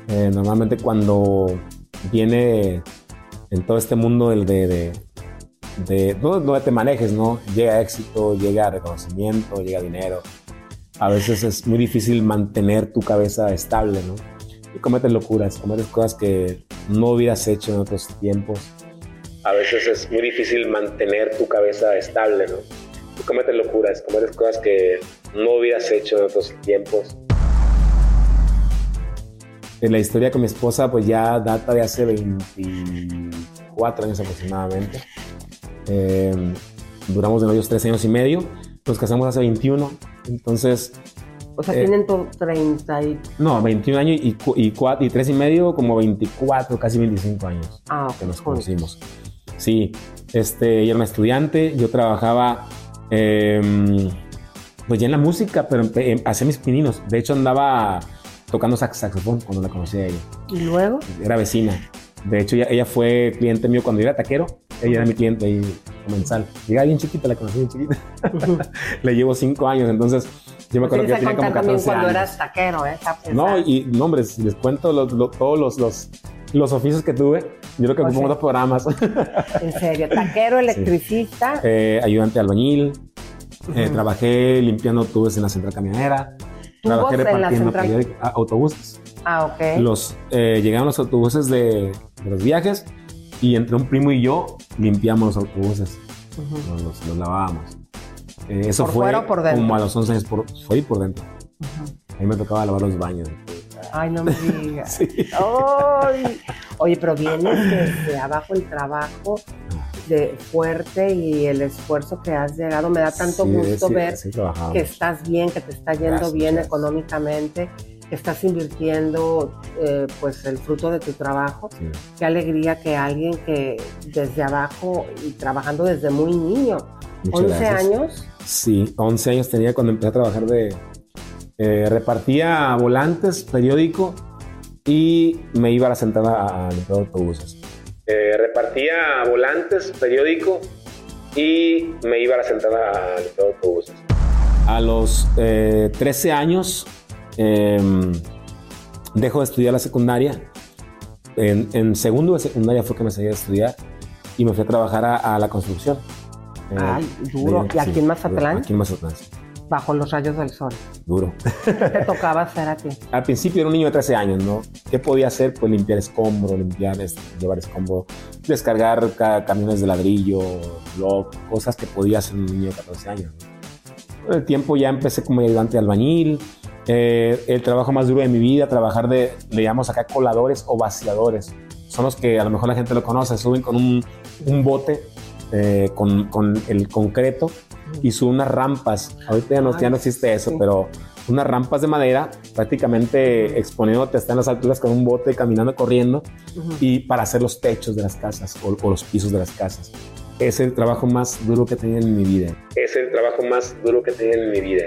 S14: Eh, normalmente cuando viene en todo este mundo del de, de, de te manejes, ¿no? Llega éxito, llega reconocimiento, llega dinero. A veces es muy difícil mantener tu cabeza estable, ¿no? Y cometes locuras, cometes cosas que no hubieras hecho en otros tiempos. A veces es muy difícil mantener tu cabeza estable, ¿no? Y cometes locuras, cometes cosas que no hubieras hecho en otros tiempos. En la historia con mi esposa, pues ya data de hace 24 años aproximadamente. Eh, duramos de novios tres años y medio, nos casamos hace 21, entonces...
S15: O sea,
S14: eh,
S15: tienen tu 30 y...
S14: No, 21 años y, y, y tres y medio, como 24, casi 25 años
S15: Ah,
S14: que nos conocimos. Sí, este, yo era una estudiante, yo trabajaba em, pues ya en la música, pero em- hacía mis pininos. De hecho, andaba tocando sax- saxofón cuando la conocí a ella.
S15: ¿Y luego?
S14: Era vecina. De hecho, ella, ella fue cliente mío cuando yo era taquero. Ella era mi cliente ahí comensal. Llegaba bien chiquita, la conocí bien chiquita. [LAUGHS] Le llevo cinco años, entonces yo me acuerdo que ella
S15: que
S14: tenía como
S15: contar también
S14: 14
S15: cuando
S14: años.
S15: eras taquero, ¿eh?
S14: No, y no, hombre, si les cuento los- todos los, los, los oficios que tuve, yo creo que
S15: O
S14: pongo
S15: sea,
S14: dos programas. [LAUGHS]
S15: En serio, taquero, electricista.
S14: Eh, ayudante de albañil, eh, trabajé limpiando tubos en la central camionera, trabajé repartiendo ah, autobuses.
S15: Ah, ok.
S14: Los, eh, llegaron los autobuses de, de los viajes y entre un primo y yo limpiamos los autobuses, los, los- los lavábamos. Eh, eso
S15: ¿Por
S14: fue
S15: por
S14: como a los 11 años, por, fue por dentro. A mí me tocaba lavar los baños.
S15: Ay, no me digas. [LAUGHS] Ay. Oye, pero vienes desde abajo el trabajo de fuerte y el esfuerzo que has llegado. Me da tanto
S14: Sí,
S15: gusto
S14: sí,
S15: ver
S14: sí
S15: que estás bien, que te está yendo
S14: Gracias,
S15: bien
S14: gracias.
S15: económicamente, que estás invirtiendo eh, pues el fruto de tu trabajo. Qué alegría que alguien que desde abajo y trabajando desde muy niño,
S14: Muchas
S15: 11
S14: gracias.
S15: años,
S14: Sí, 11 años tenía cuando empecé a trabajar de... eh, repartía volantes, periódico y me iba a la sentada a limpiar autobuses. Eh, repartía volantes, periódico y me iba a la sentada a limpiar autobuses. A los eh, 13 años em, dejo de estudiar la secundaria. En, en segundo de secundaria fue que me seguí a estudiar y me fui a trabajar a, a la construcción. Eh,
S15: Ay, duro.
S14: de-
S15: ¿Y aquí en. Mazatlán?
S14: Aquí en Mazatlán, sí.
S15: Bajo los rayos del sol.
S14: duro.
S15: ¿Qué te tocaba hacer a ti? [LAUGHS]
S14: Al principio era un niño de 13 años, ¿no? ¿Qué podía hacer? Pues limpiar escombro, limpiar, llevar escombro, descargar ca- camiones de ladrillo, block, cosas que podía hacer un niño de 14 años. ¿no? Con el tiempo ya empecé como ayudante de albañil. eh, el trabajo más duro de mi vida, trabajar de, le llamamos acá coladores o vaciadores. Son los que a lo mejor la gente lo conoce, suben con un, un bote eh, con, con el concreto y suben unas rampas. Ahorita ya no, ya no existe eso, pero unas rampas de madera, prácticamente exponiéndote hasta en las alturas con un bote, caminando, corriendo, y para hacer los techos de las casas o, o los pisos de las casas. Es el trabajo más duro que he tenido en mi vida. Es el trabajo más duro que he tenido en mi vida.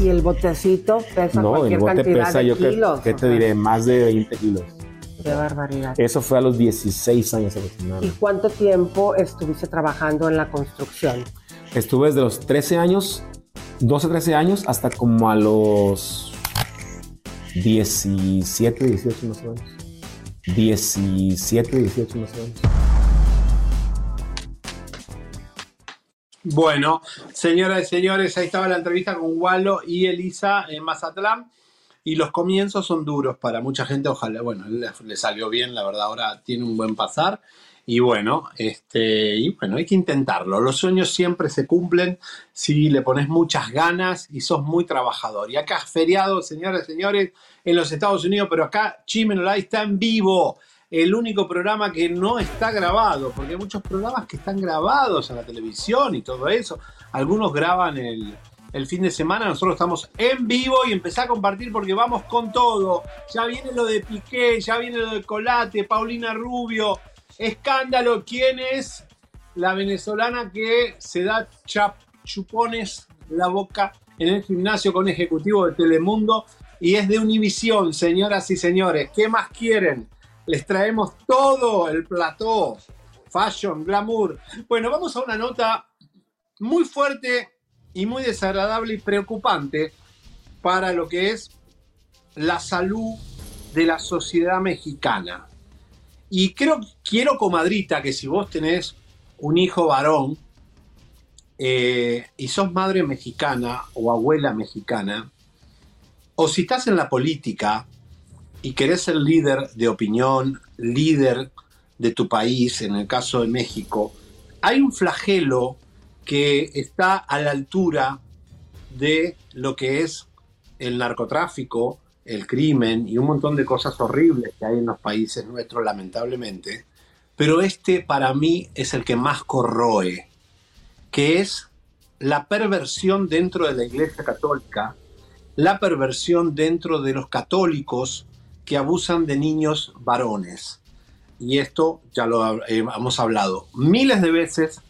S15: Y el botecito pesa
S14: No, el
S15: cualquier
S14: bote
S15: cantidad
S14: pesa,
S15: de
S14: yo que,
S15: kilos.
S14: ¿qué te diré, más de 20 kilos.
S15: Qué barbaridad.
S14: Eso fue a los 16 años
S15: ¿Y
S14: aproximadamente.
S15: cuánto tiempo estuviste trabajando en la construcción?
S14: Estuve desde los 13 años, 12, 13 años, hasta como a los 17, 18 más o menos. 17, 18 más o menos.
S1: Bueno, señoras y señores, ahí estaba la entrevista con Walo y Elisa en Mazatlán. Y los comienzos son duros para mucha gente. Ojalá, bueno, le, le salió bien, la verdad, ahora tiene un buen pasar. Y bueno, este, y bueno, hay que intentarlo. Los sueños siempre se cumplen si le pones muchas ganas y sos muy trabajador. Y acá feriado, señoras y señores, en los Estados Unidos, pero acá Chimen Live está en vivo. El único programa que no está grabado, porque hay muchos programas que están grabados en la televisión y todo eso. Algunos graban el, el fin de semana, nosotros estamos en vivo y empecé a compartir porque vamos con todo. Ya viene lo de Piqué, ya viene lo de Colate, Paulina Rubio. Escándalo, ¿quién es la venezolana que se da chap- chupones la boca en el gimnasio con ejecutivo de Telemundo? Y es de Univisión, señoras y señores. ¿Qué más quieren? Les traemos todo el plató. Fashion, glamour. Bueno, vamos a una nota muy fuerte y muy desagradable y preocupante para lo que es la salud de la sociedad mexicana. Y creo, quiero, comadrita, que si vos tenés un hijo varón eh, y sos madre mexicana o abuela mexicana, o si estás en la política y querés ser líder de opinión, líder de tu país, en el caso de México, hay un flagelo que está a la altura de lo que es el narcotráfico, el crimen y un montón de cosas horribles que hay en los países nuestros, lamentablemente. Pero este para mí es el que más corroe, que es la perversión dentro de la Iglesia Católica, la perversión dentro de los católicos que abusan de niños varones. Y esto ya lo eh, hemos hablado miles de veces.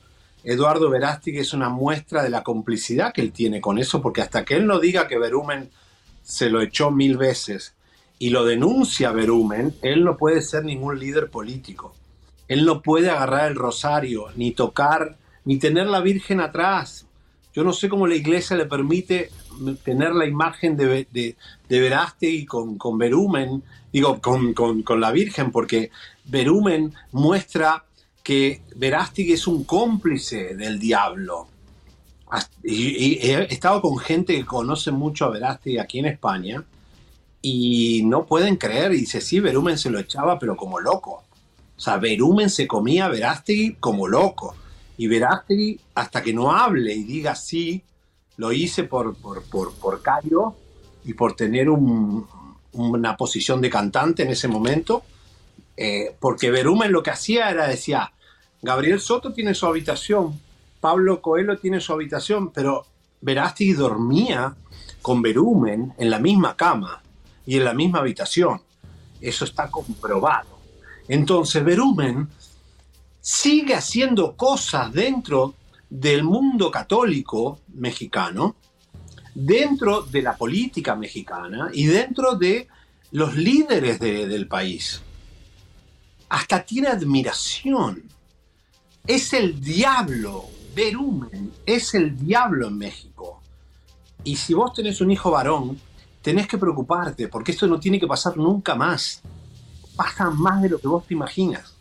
S1: Eduardo Verástig es una muestra de la complicidad que él tiene con eso, porque hasta que él no diga que Verumen se lo echó mil veces y lo denuncia Verumen, él no puede ser ningún líder político. Él no puede agarrar el rosario, ni tocar, ni tener la Virgen atrás. Yo no sé cómo la iglesia le permite tener la imagen de, de, de Verástegui con, con Verumen, digo, con, con, con la Virgen, porque Verumen muestra que Verástegui es un cómplice del diablo. Y he estado con gente que conoce mucho a Verástegui aquí en España y no pueden creer. Y dice, sí, Verumen se lo echaba, pero como loco. O sea, Verumen se comía a Verástegui como loco. Y Verástegui, hasta que no hable y diga sí, lo hice por, por, por, por y por tener un, una posición de cantante en ese momento, eh, porque Verumen lo que hacía era, decía, Gabriel Soto tiene su habitación, Pablo Coelho tiene su habitación, pero Verástegui dormía con Verumen en la misma cama y en la misma habitación. Eso está comprobado. Entonces Verumen sigue haciendo cosas dentro del mundo católico mexicano, dentro de la política mexicana y dentro de los líderes del país. Hasta tiene admiración. Es el diablo, Berumen, es el diablo en México. Y si vos tenés un hijo varón, tenés que preocuparte, porque esto no tiene que pasar nunca más. Pasa más de lo que vos te imaginas.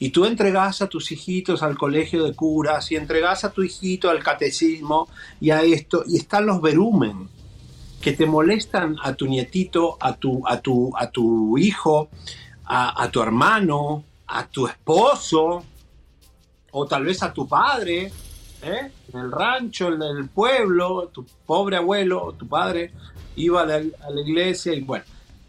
S1: Y tú entregás a tus hijitos al colegio de curas y entregás a tu hijito al catecismo y a esto, y están los verumen que te molestan a tu nietito, a tu, a tu, a tu hijo, a, tu hermano, a tu esposo, o tal vez a tu padre, ¿eh? en el rancho, en el pueblo, tu pobre abuelo, tu padre, iba a la, iglesia y bueno,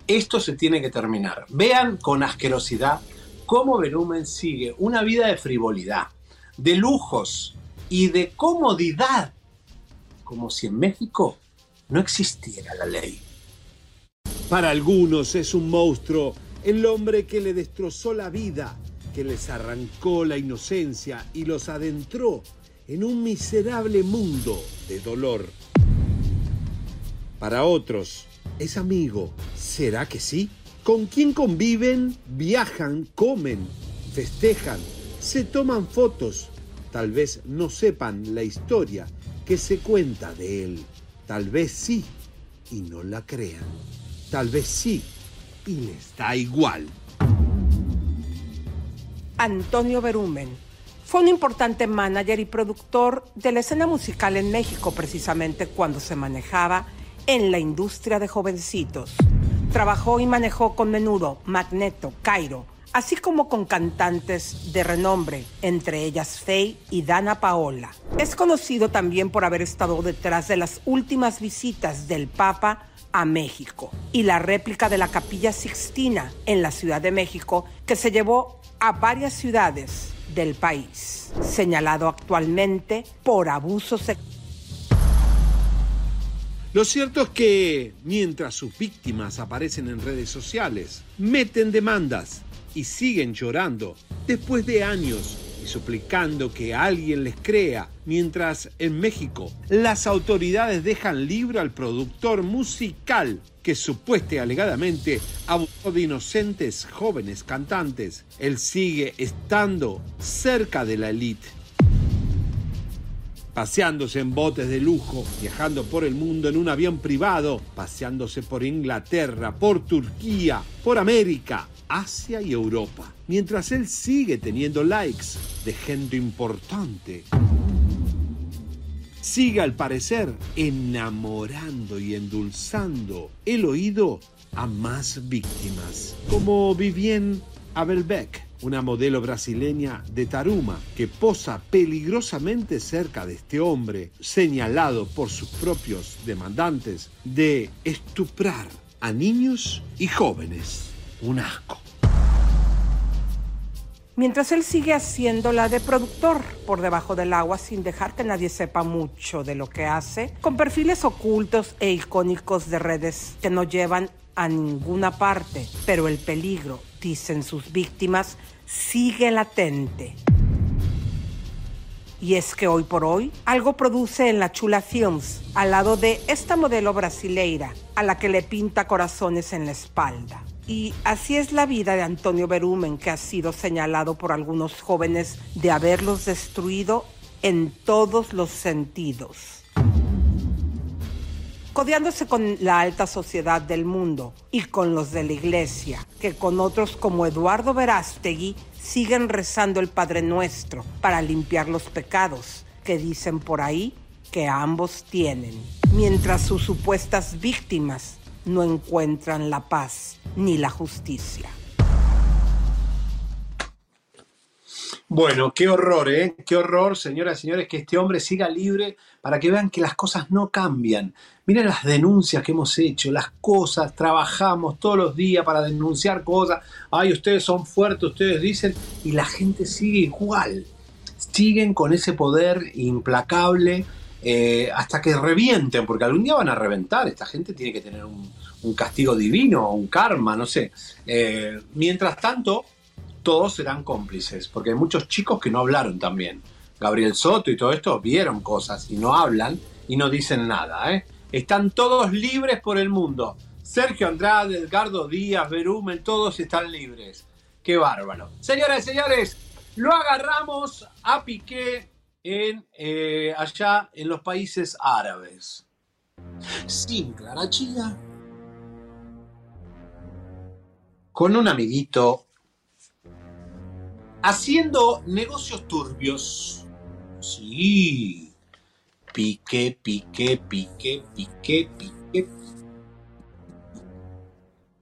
S1: esto se tiene que terminar. Vean con asquerosidad cómo Verumen sigue una vida de frivolidad, de lujos y de comodidad, como si en México no existiera la ley.
S19: Para algunos es un monstruo, el hombre que le destrozó la vida, que les arrancó la inocencia y los adentró en un miserable mundo de dolor. Para otros, es amigo. ¿Será que sí? con quién conviven, viajan, comen, festejan, se toman fotos. Tal vez no sepan la historia que se cuenta de él. Tal vez sí y no la crean. Tal vez sí y les da igual.
S15: Antonio Berumen fue un importante manager y productor de la escena musical en México precisamente cuando se manejaba en la industria de jovencitos. Trabajó y manejó con Menudo, Magneto, Cairo, así como con cantantes de renombre, entre ellas Faye y Dana Paola. Es conocido también por haber estado detrás de las últimas visitas del Papa a México y la réplica de la Capilla Sixtina en la Ciudad de México que se llevó a varias ciudades del país, señalado actualmente por abuso sexual.
S19: Lo cierto es que mientras sus víctimas aparecen en redes sociales, meten demandas y siguen llorando después de años y suplicando que alguien les crea, mientras en México las autoridades dejan libre al productor musical que supuestamente alegadamente abusó de inocentes jóvenes cantantes. Él sigue estando cerca de la élite paseándose en botes de lujo, viajando por el mundo en un avión privado, paseándose por Inglaterra, por Turquía, por América, Asia y Europa, mientras él sigue teniendo likes de gente importante. Sigue al parecer enamorando y endulzando el oído a más víctimas, como Vivien Abelbeck una modelo brasileña de Taruma que posa peligrosamente cerca de este hombre, señalado por sus propios demandantes de estuprar a niños y jóvenes. Un asco.
S15: Mientras él sigue haciéndola de productor por debajo del agua sin dejar que nadie sepa mucho de lo que hace, con perfiles ocultos e icónicos de redes que no llevan a ninguna parte, pero el peligro, dicen sus víctimas, sigue latente. Y es que hoy por hoy algo produce en la Chula Films al lado de esta modelo brasileira a la que le pinta corazones en la espalda. Y así es la vida de Antonio Berumen que ha sido señalado por algunos jóvenes de haberlos destruido en todos los sentidos. Codeándose con la alta sociedad del mundo y con los de la iglesia, que con otros como Eduardo Verástegui siguen rezando el Padre Nuestro para limpiar los pecados que dicen por ahí que ambos tienen, mientras sus supuestas víctimas no encuentran la paz ni la justicia.
S1: Bueno, qué horror, ¿eh? Qué horror, señoras y señores, que este hombre siga libre para que vean que las cosas no cambian. Miren las denuncias que hemos hecho, las cosas, trabajamos todos los días para denunciar cosas. Ay, ustedes son fuertes, ustedes dicen, y la gente sigue igual. Siguen con ese poder implacable eh, hasta que revienten, porque algún día van a reventar. Esta gente tiene que tener un, castigo divino, un karma, no sé. Eh, mientras tanto, todos serán cómplices, porque hay muchos chicos que no hablaron también. Gabriel Soto y todo esto vieron cosas y no hablan y no dicen nada. ¿eh? Están todos libres por el mundo. Sergio Andrade, Edgardo Díaz, Berumen, todos están libres. Qué bárbaro. Señoras y señores, lo agarramos a Piqué en, eh, allá en los países árabes. Sin Clara Chía. Con un amiguito haciendo negocios turbios. Sí. Piqué, piqué, piqué, piqué, piqué.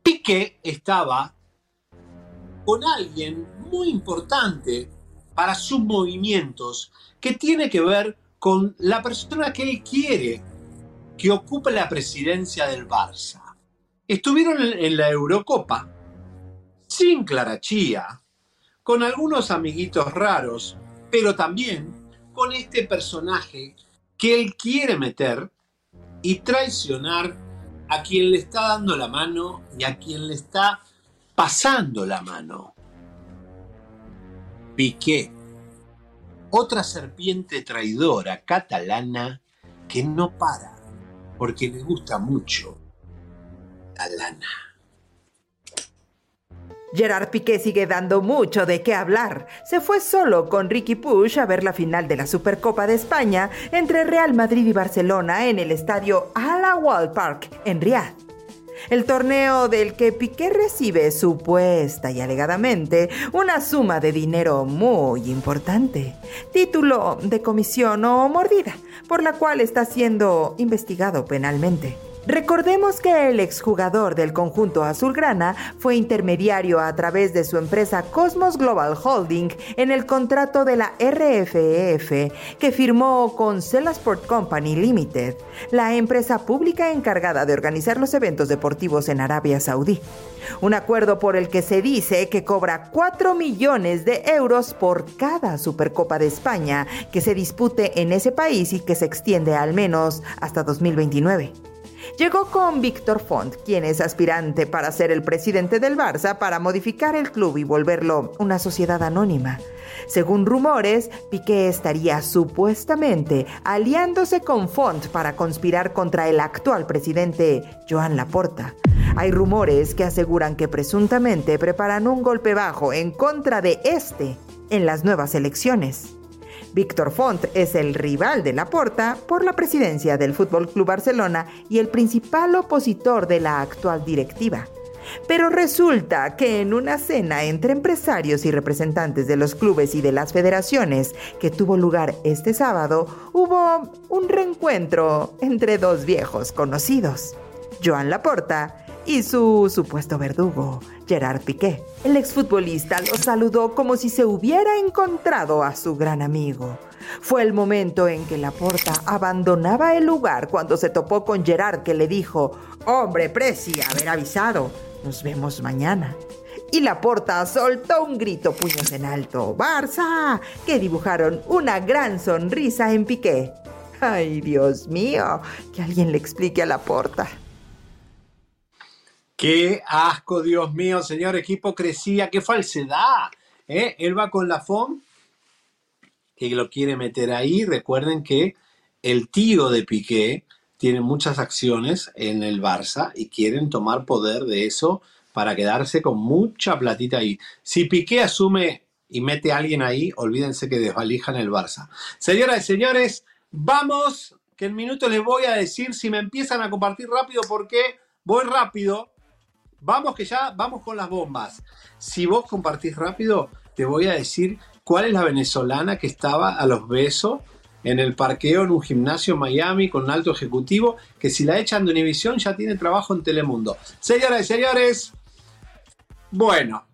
S1: Piqué estaba con alguien muy importante para sus movimientos, que tiene que ver con la persona que él quiere que ocupe la presidencia del Barça. Estuvieron en la Eurocopa sin Clarachía, con algunos amiguitos raros, pero también con este personaje que él quiere meter y traicionar a quien le está dando la mano y a quien le está pasando la mano. Piqué, otra serpiente traidora catalana que no para porque le gusta mucho la lana.
S10: Gerard Piqué sigue dando mucho de qué hablar. Se fue solo con Ricky Push a ver la final de la Supercopa de España entre Real Madrid y Barcelona en el estadio Al Park en Riyadh. El torneo del que Piqué recibe supuesta y alegadamente una suma de dinero muy importante, título de comisión o mordida, por la cual está siendo investigado penalmente. Recordemos que el exjugador del conjunto azulgrana fue intermediario a través de su empresa Cosmos Global Holding en el contrato de la RFEF e que firmó con Sport Company Limited, la empresa pública encargada de organizar los eventos deportivos en Arabia Saudí. Un acuerdo por el que se dice que cobra 4 millones de euros por cada Supercopa de España que se dispute en ese país y que se extiende al menos hasta 2029. Llegó con Víctor Font, quien es aspirante para ser el presidente del Barça para modificar el club y volverlo una sociedad anónima. Según rumores, Piqué estaría supuestamente aliándose con Font para conspirar contra el actual presidente Joan Laporta. Hay rumores que aseguran que presuntamente preparan un golpe bajo en contra de este en las nuevas elecciones. Víctor Font es el rival de Laporta por la presidencia del Fútbol Club Barcelona y el principal opositor de la actual directiva. Pero resulta que en una cena entre empresarios y representantes de los clubes y de las federaciones que tuvo lugar este sábado, hubo un reencuentro entre dos viejos conocidos, Joan Laporta y su supuesto verdugo, Gerard Piqué. El exfutbolista lo saludó como si se hubiera encontrado a su gran amigo. Fue el momento en que Laporta abandonaba el lugar cuando se topó con Gerard que le dijo, hombre, Preci, haber avisado, nos vemos mañana. Y Laporta soltó un grito puños en alto, Barça, que dibujaron una gran sonrisa en Piqué. Ay, Dios mío, que alguien le explique a Laporta.
S1: Qué asco, Dios mío, señores, qué hipocresía, qué falsedad. ¿eh? Él va con la FOM, que lo quiere meter ahí. Recuerden que el tío de Piqué tiene muchas acciones en el Barça y quieren tomar poder de eso para quedarse con mucha platita ahí. Si Piqué asume y mete a alguien ahí, olvídense que desvalijan el Barça. Señoras y señores, vamos, que en minutos les voy a decir si me empiezan a compartir rápido porque voy rápido Vamos que ya, vamos con las bombas. Si vos compartís rápido, te voy a decir cuál es la venezolana que estaba a los besos en el parqueo en un gimnasio en Miami con un alto ejecutivo, que si la echan de Univisión ya tiene trabajo en Telemundo. Señoras y señores, bueno,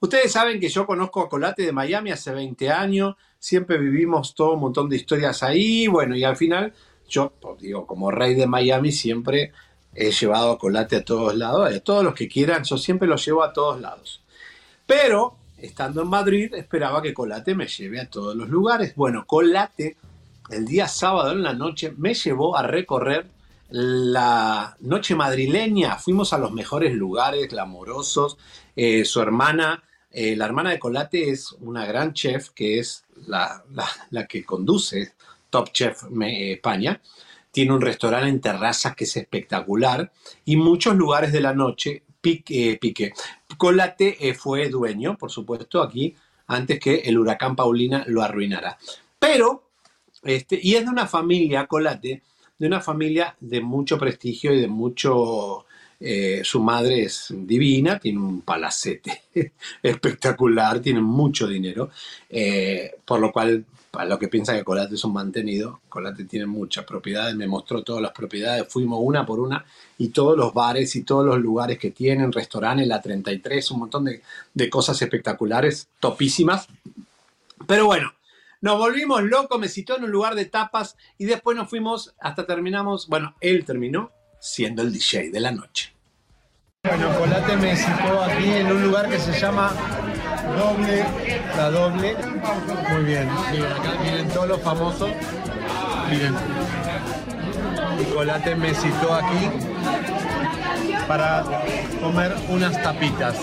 S1: ustedes saben que yo conozco a Colate de Miami hace 20 años, siempre vivimos todo un montón de historias ahí, bueno, y al final yo, pues, digo, como rey de Miami siempre he llevado Colate a todos lados, a todos los que quieran, yo siempre los llevo a todos lados. Pero, estando en Madrid, esperaba que Colate me lleve a todos los lugares. Bueno, Colate, el día sábado en la noche, me llevó a recorrer la noche madrileña. Fuimos a los mejores lugares, glamorosos. Eh, su hermana eh, la hermana de Colate es una gran chef que es la, la, que conduce Top Chef España. Tiene un restaurante en terrazas que es espectacular y muchos lugares de la noche pique. pique. Colate eh, fue dueño, por supuesto, aquí antes que el huracán Paulina lo arruinara. Pero, este, y es de una familia, Colate, de una familia de mucho prestigio y de mucho... Eh, su madre es divina, tiene un palacete [LAUGHS] espectacular, tiene mucho dinero, eh, por lo cual para los que piensan que Colate es un mantenido, Colate tiene muchas propiedades, me mostró todas las propiedades, fuimos una por una y todos los bares y todos los lugares que tienen, restaurantes, la 33, un montón de, de cosas espectaculares, topísimas. Pero bueno, nos volvimos locos, me citó en un lugar de tapas y después nos fuimos hasta terminamos, bueno, él terminó siendo el DJ de la noche.
S20: Bueno, Colate me citó aquí en un lugar que se llama Doble, la Doble. Muy bien, miren acá, miren todos los famosos. Miren. Colate me citó aquí para comer unas tapitas.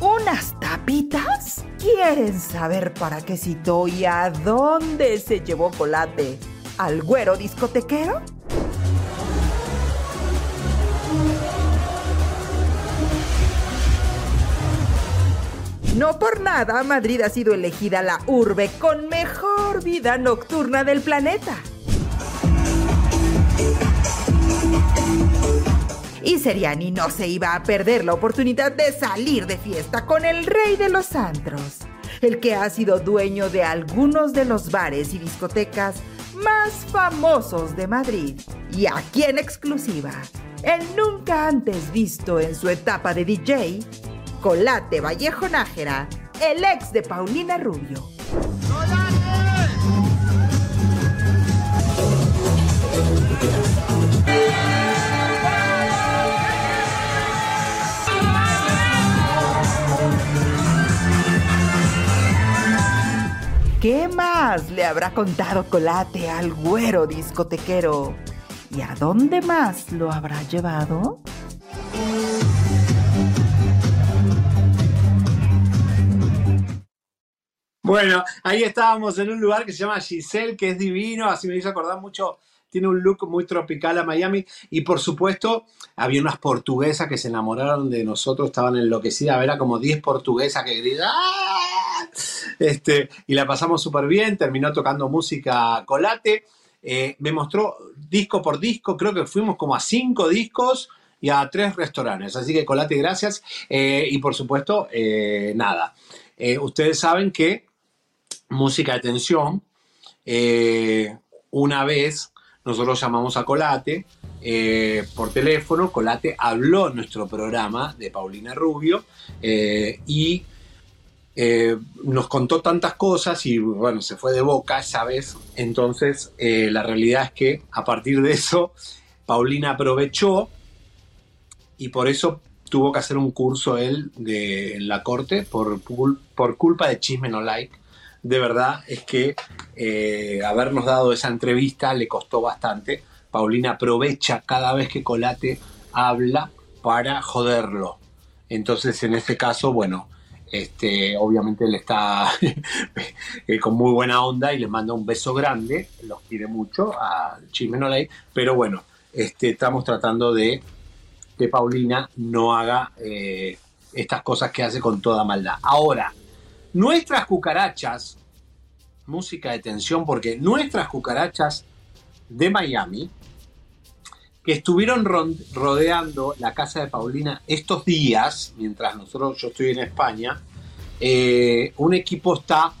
S10: ¿Unas tapitas? ¿Quieren saber para qué citó y a dónde se llevó Colate? ¿Al güero discotequero? No por nada, Madrid ha sido elegida la urbe con mejor vida nocturna del planeta. Y Seriani no se iba a perder la oportunidad de salir de fiesta con el rey de los antros, el que ha sido dueño de algunos de los bares y discotecas más famosos de Madrid. Y aquí en exclusiva, el nunca antes visto en su etapa de DJ, Colate Vallejo Nájera, el ex de Paulina Rubio. ¿Qué más le habrá contado Colate al güero discotequero? ¿Y a dónde más lo habrá llevado?
S1: Bueno, ahí estábamos en un lugar que se llama Giselle, que es divino, así me hizo acordar mucho, tiene un look muy tropical a Miami y por supuesto había unas portuguesas que se enamoraron de nosotros, estaban enloquecidas, era como 10 portuguesas que gritaban, ¡Ah! este, y la pasamos súper bien, terminó tocando música colate, eh, me mostró disco por disco, creo que fuimos como a 5 discos y a 3 restaurantes, así que colate, gracias, eh, y por supuesto, eh, nada. ustedes saben que música de tensión. Eh, una vez nosotros llamamos a Colate eh, por teléfono, Colate habló en nuestro programa de Paulina Rubio eh, y nos contó tantas cosas y bueno, se fue de boca esa vez. Entonces, la realidad es que a partir de eso, Paulina aprovechó y por eso tuvo que hacer un curso él de, en la corte por, por culpa de Chisme No Like de verdad es que eh, habernos dado esa entrevista le costó bastante. Paulina aprovecha cada vez que Colate habla para joderlo. Entonces, en este caso, bueno, este, obviamente él está [LAUGHS] eh, con muy buena onda y le manda un beso grande, los quiere mucho a Chimenolay, pero bueno, este, estamos tratando de que Paulina no haga eh, estas cosas que hace con toda maldad. Ahora, Nuestras cucarachas, música de tensión, porque nuestras cucarachas de Miami, que estuvieron rodeando la casa de Paulina estos días, mientras nosotros, yo estoy en España, eh, un equipo está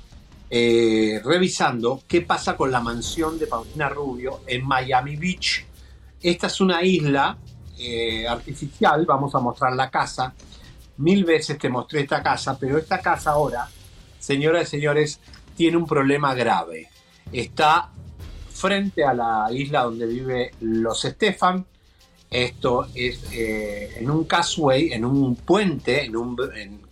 S1: eh, revisando qué pasa con la mansión de Paulina Rubio en Miami Beach. Esta es una isla eh, artificial, vamos a mostrar la casa. Mil veces te mostré esta casa, pero esta casa ahora señoras y señores, tiene un problema grave. Está frente a la isla donde vive los Estefan. Esto es eh, en un casway, en un puente en un,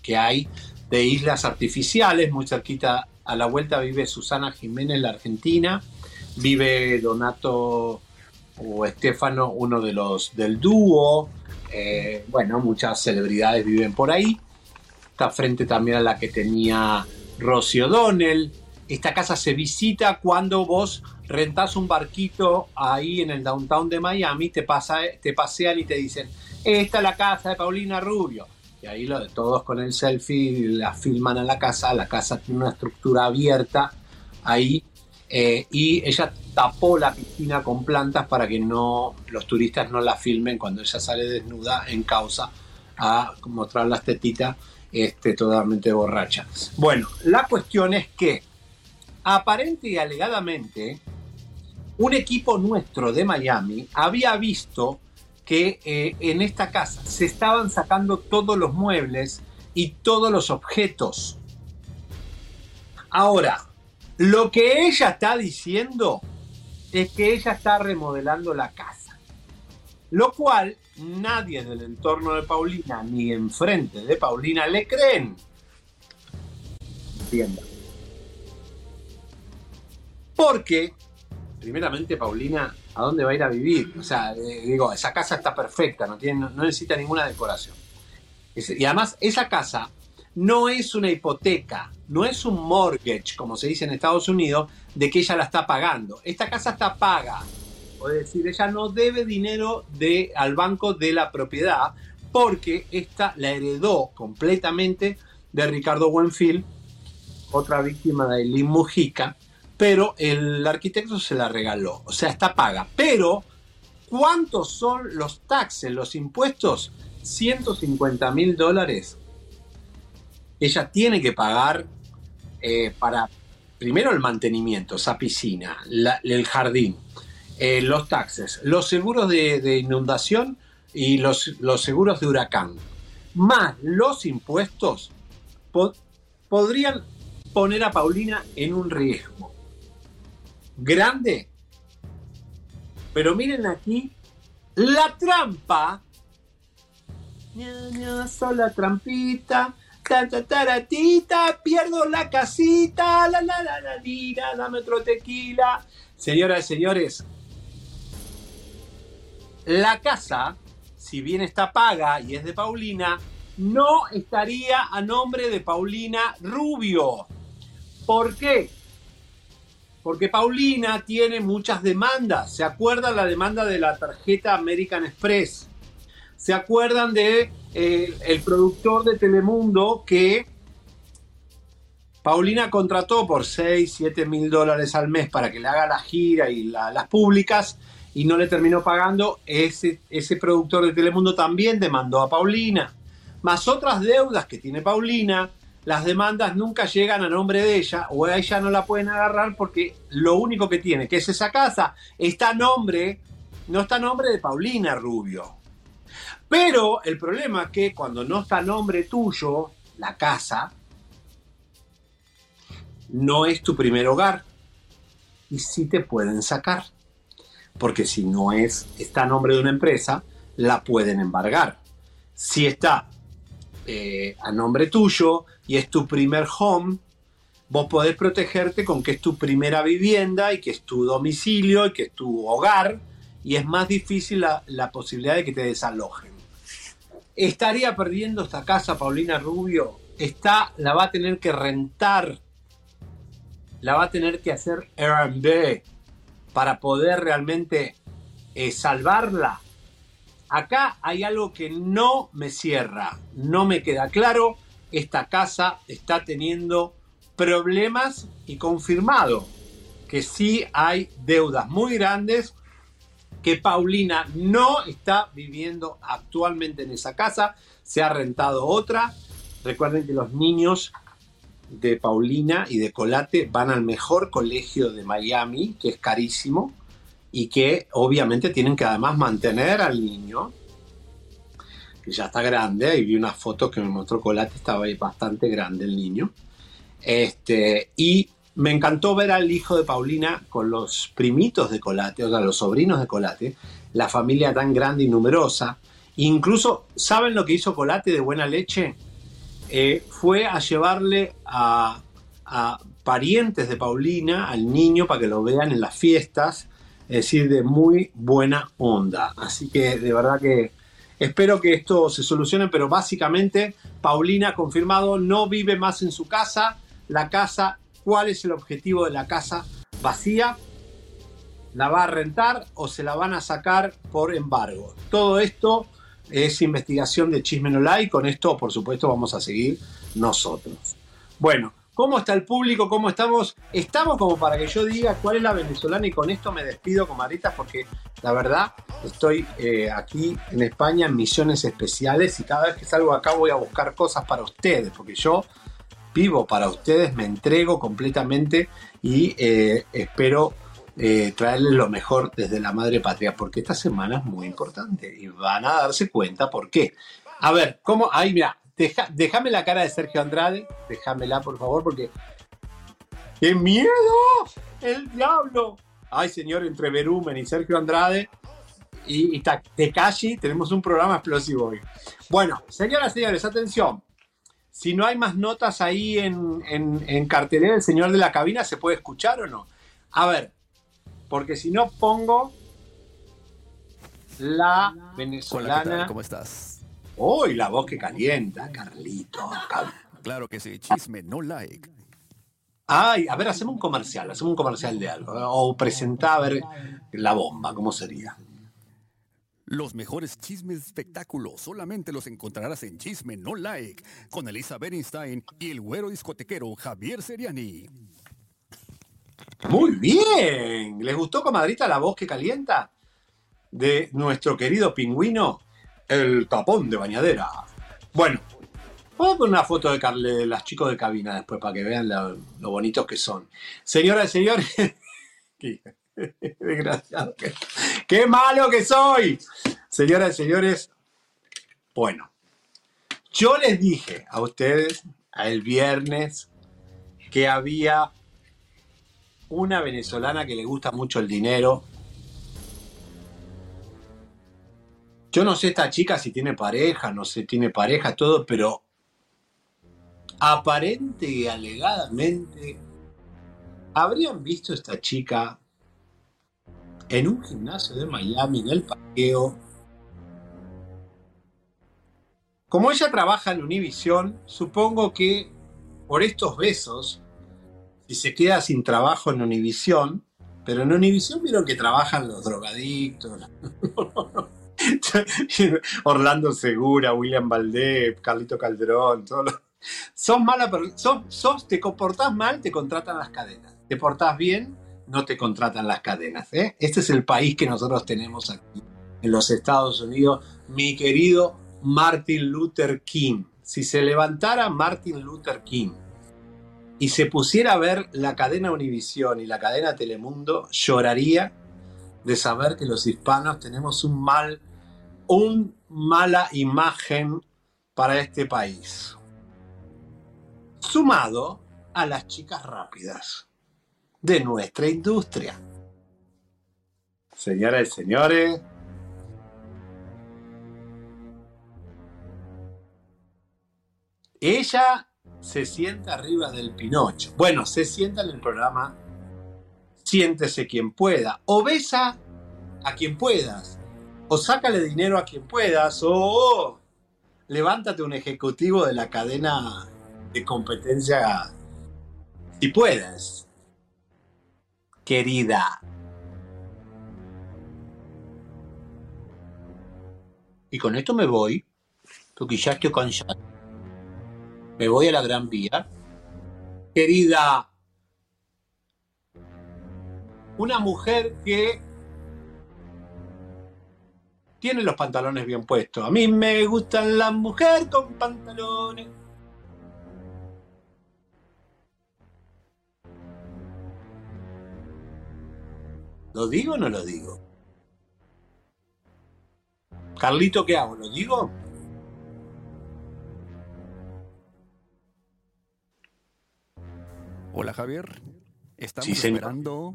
S1: que hay de islas artificiales, muy cerquita a la vuelta vive Susana Jiménez, la argentina, vive Donato o Estefano, uno de los del dúo, eh, bueno, muchas celebridades viven por ahí. está frente también a la que tenía Rosy O'Donnell. Esta casa se visita cuando vos rentás un barquito ahí en el downtown de Miami, te, te pasean y te dicen, esta es la casa de Paulina Rubio. Y ahí lo de todos con el selfie la filman a la casa, la casa tiene una estructura abierta ahí eh, y ella tapó la piscina con plantas para que no los turistas no la filmen cuando ella sale desnuda en causa a mostrar las tetitas este, totalmente borracha. Bueno, la cuestión es que aparente y alegadamente un equipo nuestro de Miami había visto que eh, en esta casa se estaban sacando todos los muebles y todos los objetos. Ahora, lo que ella está diciendo es que ella está remodelando la casa. Lo cual nadie del entorno de Paulina ni enfrente de Paulina le creen. Entienda. Porque, primeramente, Paulina, ¿a dónde va a ir a vivir? O sea, eh, digo, esa casa está perfecta, no, tiene, no necesita ninguna decoración. y además, esa casa no es una hipoteca, no es un mortgage, como se dice en Estados Unidos, de que ella la está pagando. Esta casa está paga. Es decir, ella no debe dinero de, al banco de la propiedad porque esta la heredó completamente de Ricardo Buenfil, otra víctima de Eileen Mujica, pero el arquitecto se la regaló. O sea, está paga. Pero, ¿cuántos son los taxes, los impuestos? 150 mil dólares ella tiene que pagar eh, para, primero el mantenimiento, esa piscina, el jardín, eh, los taxes, los seguros de, inundación y los, seguros de huracán, más los impuestos, podrían poner a Paulina en un riesgo grande. Pero miren aquí la trampa. sola trampita taratita, pierdo la casita, la la la la, dame otro tequila. Señoras y señores, la casa, si bien está paga y es de Paulina, no estaría a nombre de Paulina Rubio. ¿Por qué? Porque Paulina tiene muchas demandas. ¿Se acuerdan la demanda de la tarjeta American Express? ¿Se acuerdan de eh, el productor de Telemundo que Paulina contrató por 6, 7 mil dólares al mes para que le haga la gira y las públicas y no le terminó pagando? Ese, productor de Telemundo también demandó a Paulina. Más otras deudas que tiene Paulina, las demandas nunca llegan a nombre de ella o a ella no la pueden agarrar porque lo único que tiene, que es esa casa, está a nombre, no está a nombre de Paulina Rubio. Pero el problema es que cuando no está a nombre tuyo, la casa, no es tu primer hogar. Y sí te pueden sacar. Porque si no es, está a nombre de una empresa, la pueden embargar. Si está eh, a nombre tuyo y es tu primer home, vos podés protegerte con que es tu primera vivienda y que es tu domicilio y que es tu hogar y es más difícil la, la posibilidad de que te desalojen. ¿Estaría perdiendo esta casa Paulina Rubio? Está, la va a tener que rentar, la va a tener que hacer Airbnb para poder realmente eh, salvarla. Acá hay algo que no me cierra, no me queda claro. Esta casa está teniendo problemas y confirmado que sí hay deudas muy grandes que Paulina no está viviendo actualmente en esa casa, se ha rentado otra. Recuerden que los niños de Paulina y de Colate van al mejor colegio de Miami, que es carísimo, y que obviamente tienen que además mantener al niño, que ya está grande, y vi una foto que me mostró Colate, estaba ahí bastante grande el niño. Este, y me encantó ver al hijo de Paulina con los primitos de Colate, o sea, los sobrinos de Colate, la familia tan grande y numerosa. Incluso, ¿saben lo que hizo Colate de buena leche? Eh, fue a llevarle a, parientes de Paulina al niño para que lo vean en las fiestas, es decir, de muy buena onda. Así que de verdad que Espero que esto se solucione, pero básicamente Paulina ha confirmado no vive más en su casa. La casa, ¿cuál es el objetivo de la casa vacía? ¿La va a rentar o se la van a sacar por embargo? Todo esto es investigación de Chisme No Like. Con esto, por supuesto, vamos a seguir nosotros. Bueno, ¿cómo está el público? ¿Cómo estamos? Estamos como para que yo diga cuál es la venezolana y con esto me despido, comaritas, porque la verdad estoy eh, aquí en España en misiones especiales y cada vez que salgo acá voy a buscar cosas para ustedes, porque yo vivo para ustedes, me entrego completamente y eh, espero eh, traerles lo mejor desde la madre patria, porque esta semana es muy importante y van a darse cuenta por qué. A ver, ¿cómo? Ahí, mira, déjame la cara de Sergio Andrade, déjamela por favor, porque. ¡Qué miedo! ¡El diablo! Ay, señor, entre Berumen y Sergio Andrade y, y Tekashi tenemos un programa explosivo hoy. Bueno, señoras y señores, atención. Si no hay más notas ahí en, en, en cartelera, el señor de la cabina, ¿se puede escuchar o no? A ver, porque si no pongo la venezolana.
S2: ¿Cómo estás?
S1: Uy, la voz que calienta, Carlito.
S2: Claro que sí, chisme, no like.
S1: Ay, a ver, hacemos un comercial, hacemos un comercial de algo. O presentá a ver la bomba, ¿cómo sería?
S2: Los mejores chismes espectáculos solamente los encontrarás en Chisme No Like con Elisa Bernstein y el güero discotequero Javier Seriani.
S1: Muy bien. ¿Les gustó, comadrita, la voz que calienta? De nuestro querido pingüino, el tapón de bañadera. Bueno, Vamos a poner una foto de, Carle, de las chicos de cabina después para que vean lo, bonitos que son. Señoras y señores, [LAUGHS] desgraciado, qué malo que soy. Señoras y señores, bueno, yo les dije a ustedes el viernes que había una venezolana que le gusta mucho el dinero. Yo no sé esta chica si tiene pareja, no sé, tiene pareja, todo, pero aparente y alegadamente habrían visto a esta chica en un gimnasio de Miami, en el parqueo. Como ella trabaja en Univision, supongo que por estos besos, si se queda sin trabajo en Univision, pero en Univision vieron que trabajan los drogadictos, [LAUGHS] Orlando Segura, William Valdés, Carlito Calderón, todos los son malas, sos, sos, te comportás mal, te contratan las cadenas. Te portás bien, no te contratan las cadenas. ¿eh? Este es el país que nosotros tenemos aquí, en los Estados Unidos. Mi querido Martin Luther King. Si se levantara Martin Luther King y se pusiera a ver la cadena Univisión y la cadena Telemundo, lloraría de saber que los hispanos tenemos un mal, un mala imagen para este país sumado a las chicas rápidas de nuestra industria. Señoras y señores, ella se sienta arriba del Pinocho. Bueno, se sienta en el programa Siéntese quien pueda, o besa a quien puedas, o sácale dinero a quien puedas, o levántate un ejecutivo de la cadena de competencia si puedes, querida. Y con esto me voy, porque ya estoy cansado. Me voy a la Gran Vía. Querida, una mujer que tiene los pantalones bien puestos. A mí me gustan las mujeres con pantalones. ¿Lo digo o no lo digo? Carlito, ¿qué hago? ¿Lo digo?
S2: Hola Javier, estamos
S1: Sí,
S2: esperando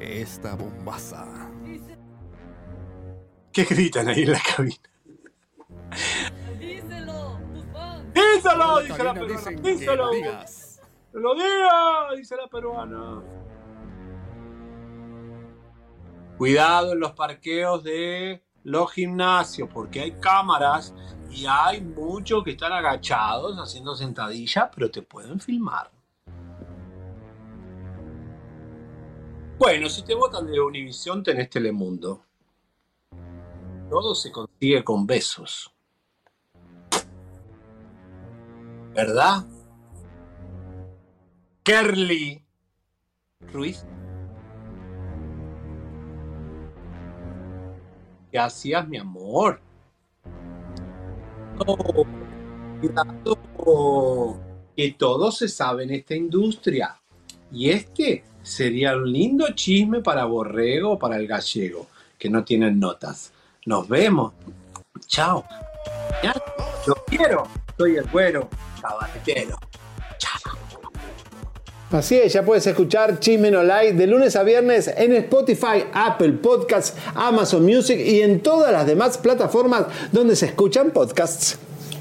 S2: esta bombaza.
S1: ¿Qué gritan ahí en la cabina?
S2: Díselo,
S1: ¡Díselo! Dice
S2: la
S1: peruana. ¡Díselo!
S2: lo digas.
S1: ¡Que ¡Lo diga! Dice la peruana. Cuidado en los parqueos de los gimnasios porque hay cámaras y hay muchos que están agachados haciendo sentadillas, pero te pueden filmar. Bueno, si te votan de Univisión, tenés Telemundo. Todo se consigue con besos. ¿Verdad? Kerly Ruiz. ¿Qué hacías, mi amor? No, cuidado, que todo se sabe en esta industria. Y este sería un lindo chisme para Borrego o para el gallego, que no tienen notas. Nos vemos. Chao. Ya, Lo quiero. Soy el güero cabaretero.
S21: Así es, ya puedes escuchar Chisme No Like de lunes a viernes en Spotify, Apple Podcasts, Amazon Music y en todas las demás plataformas donde se escuchan podcasts.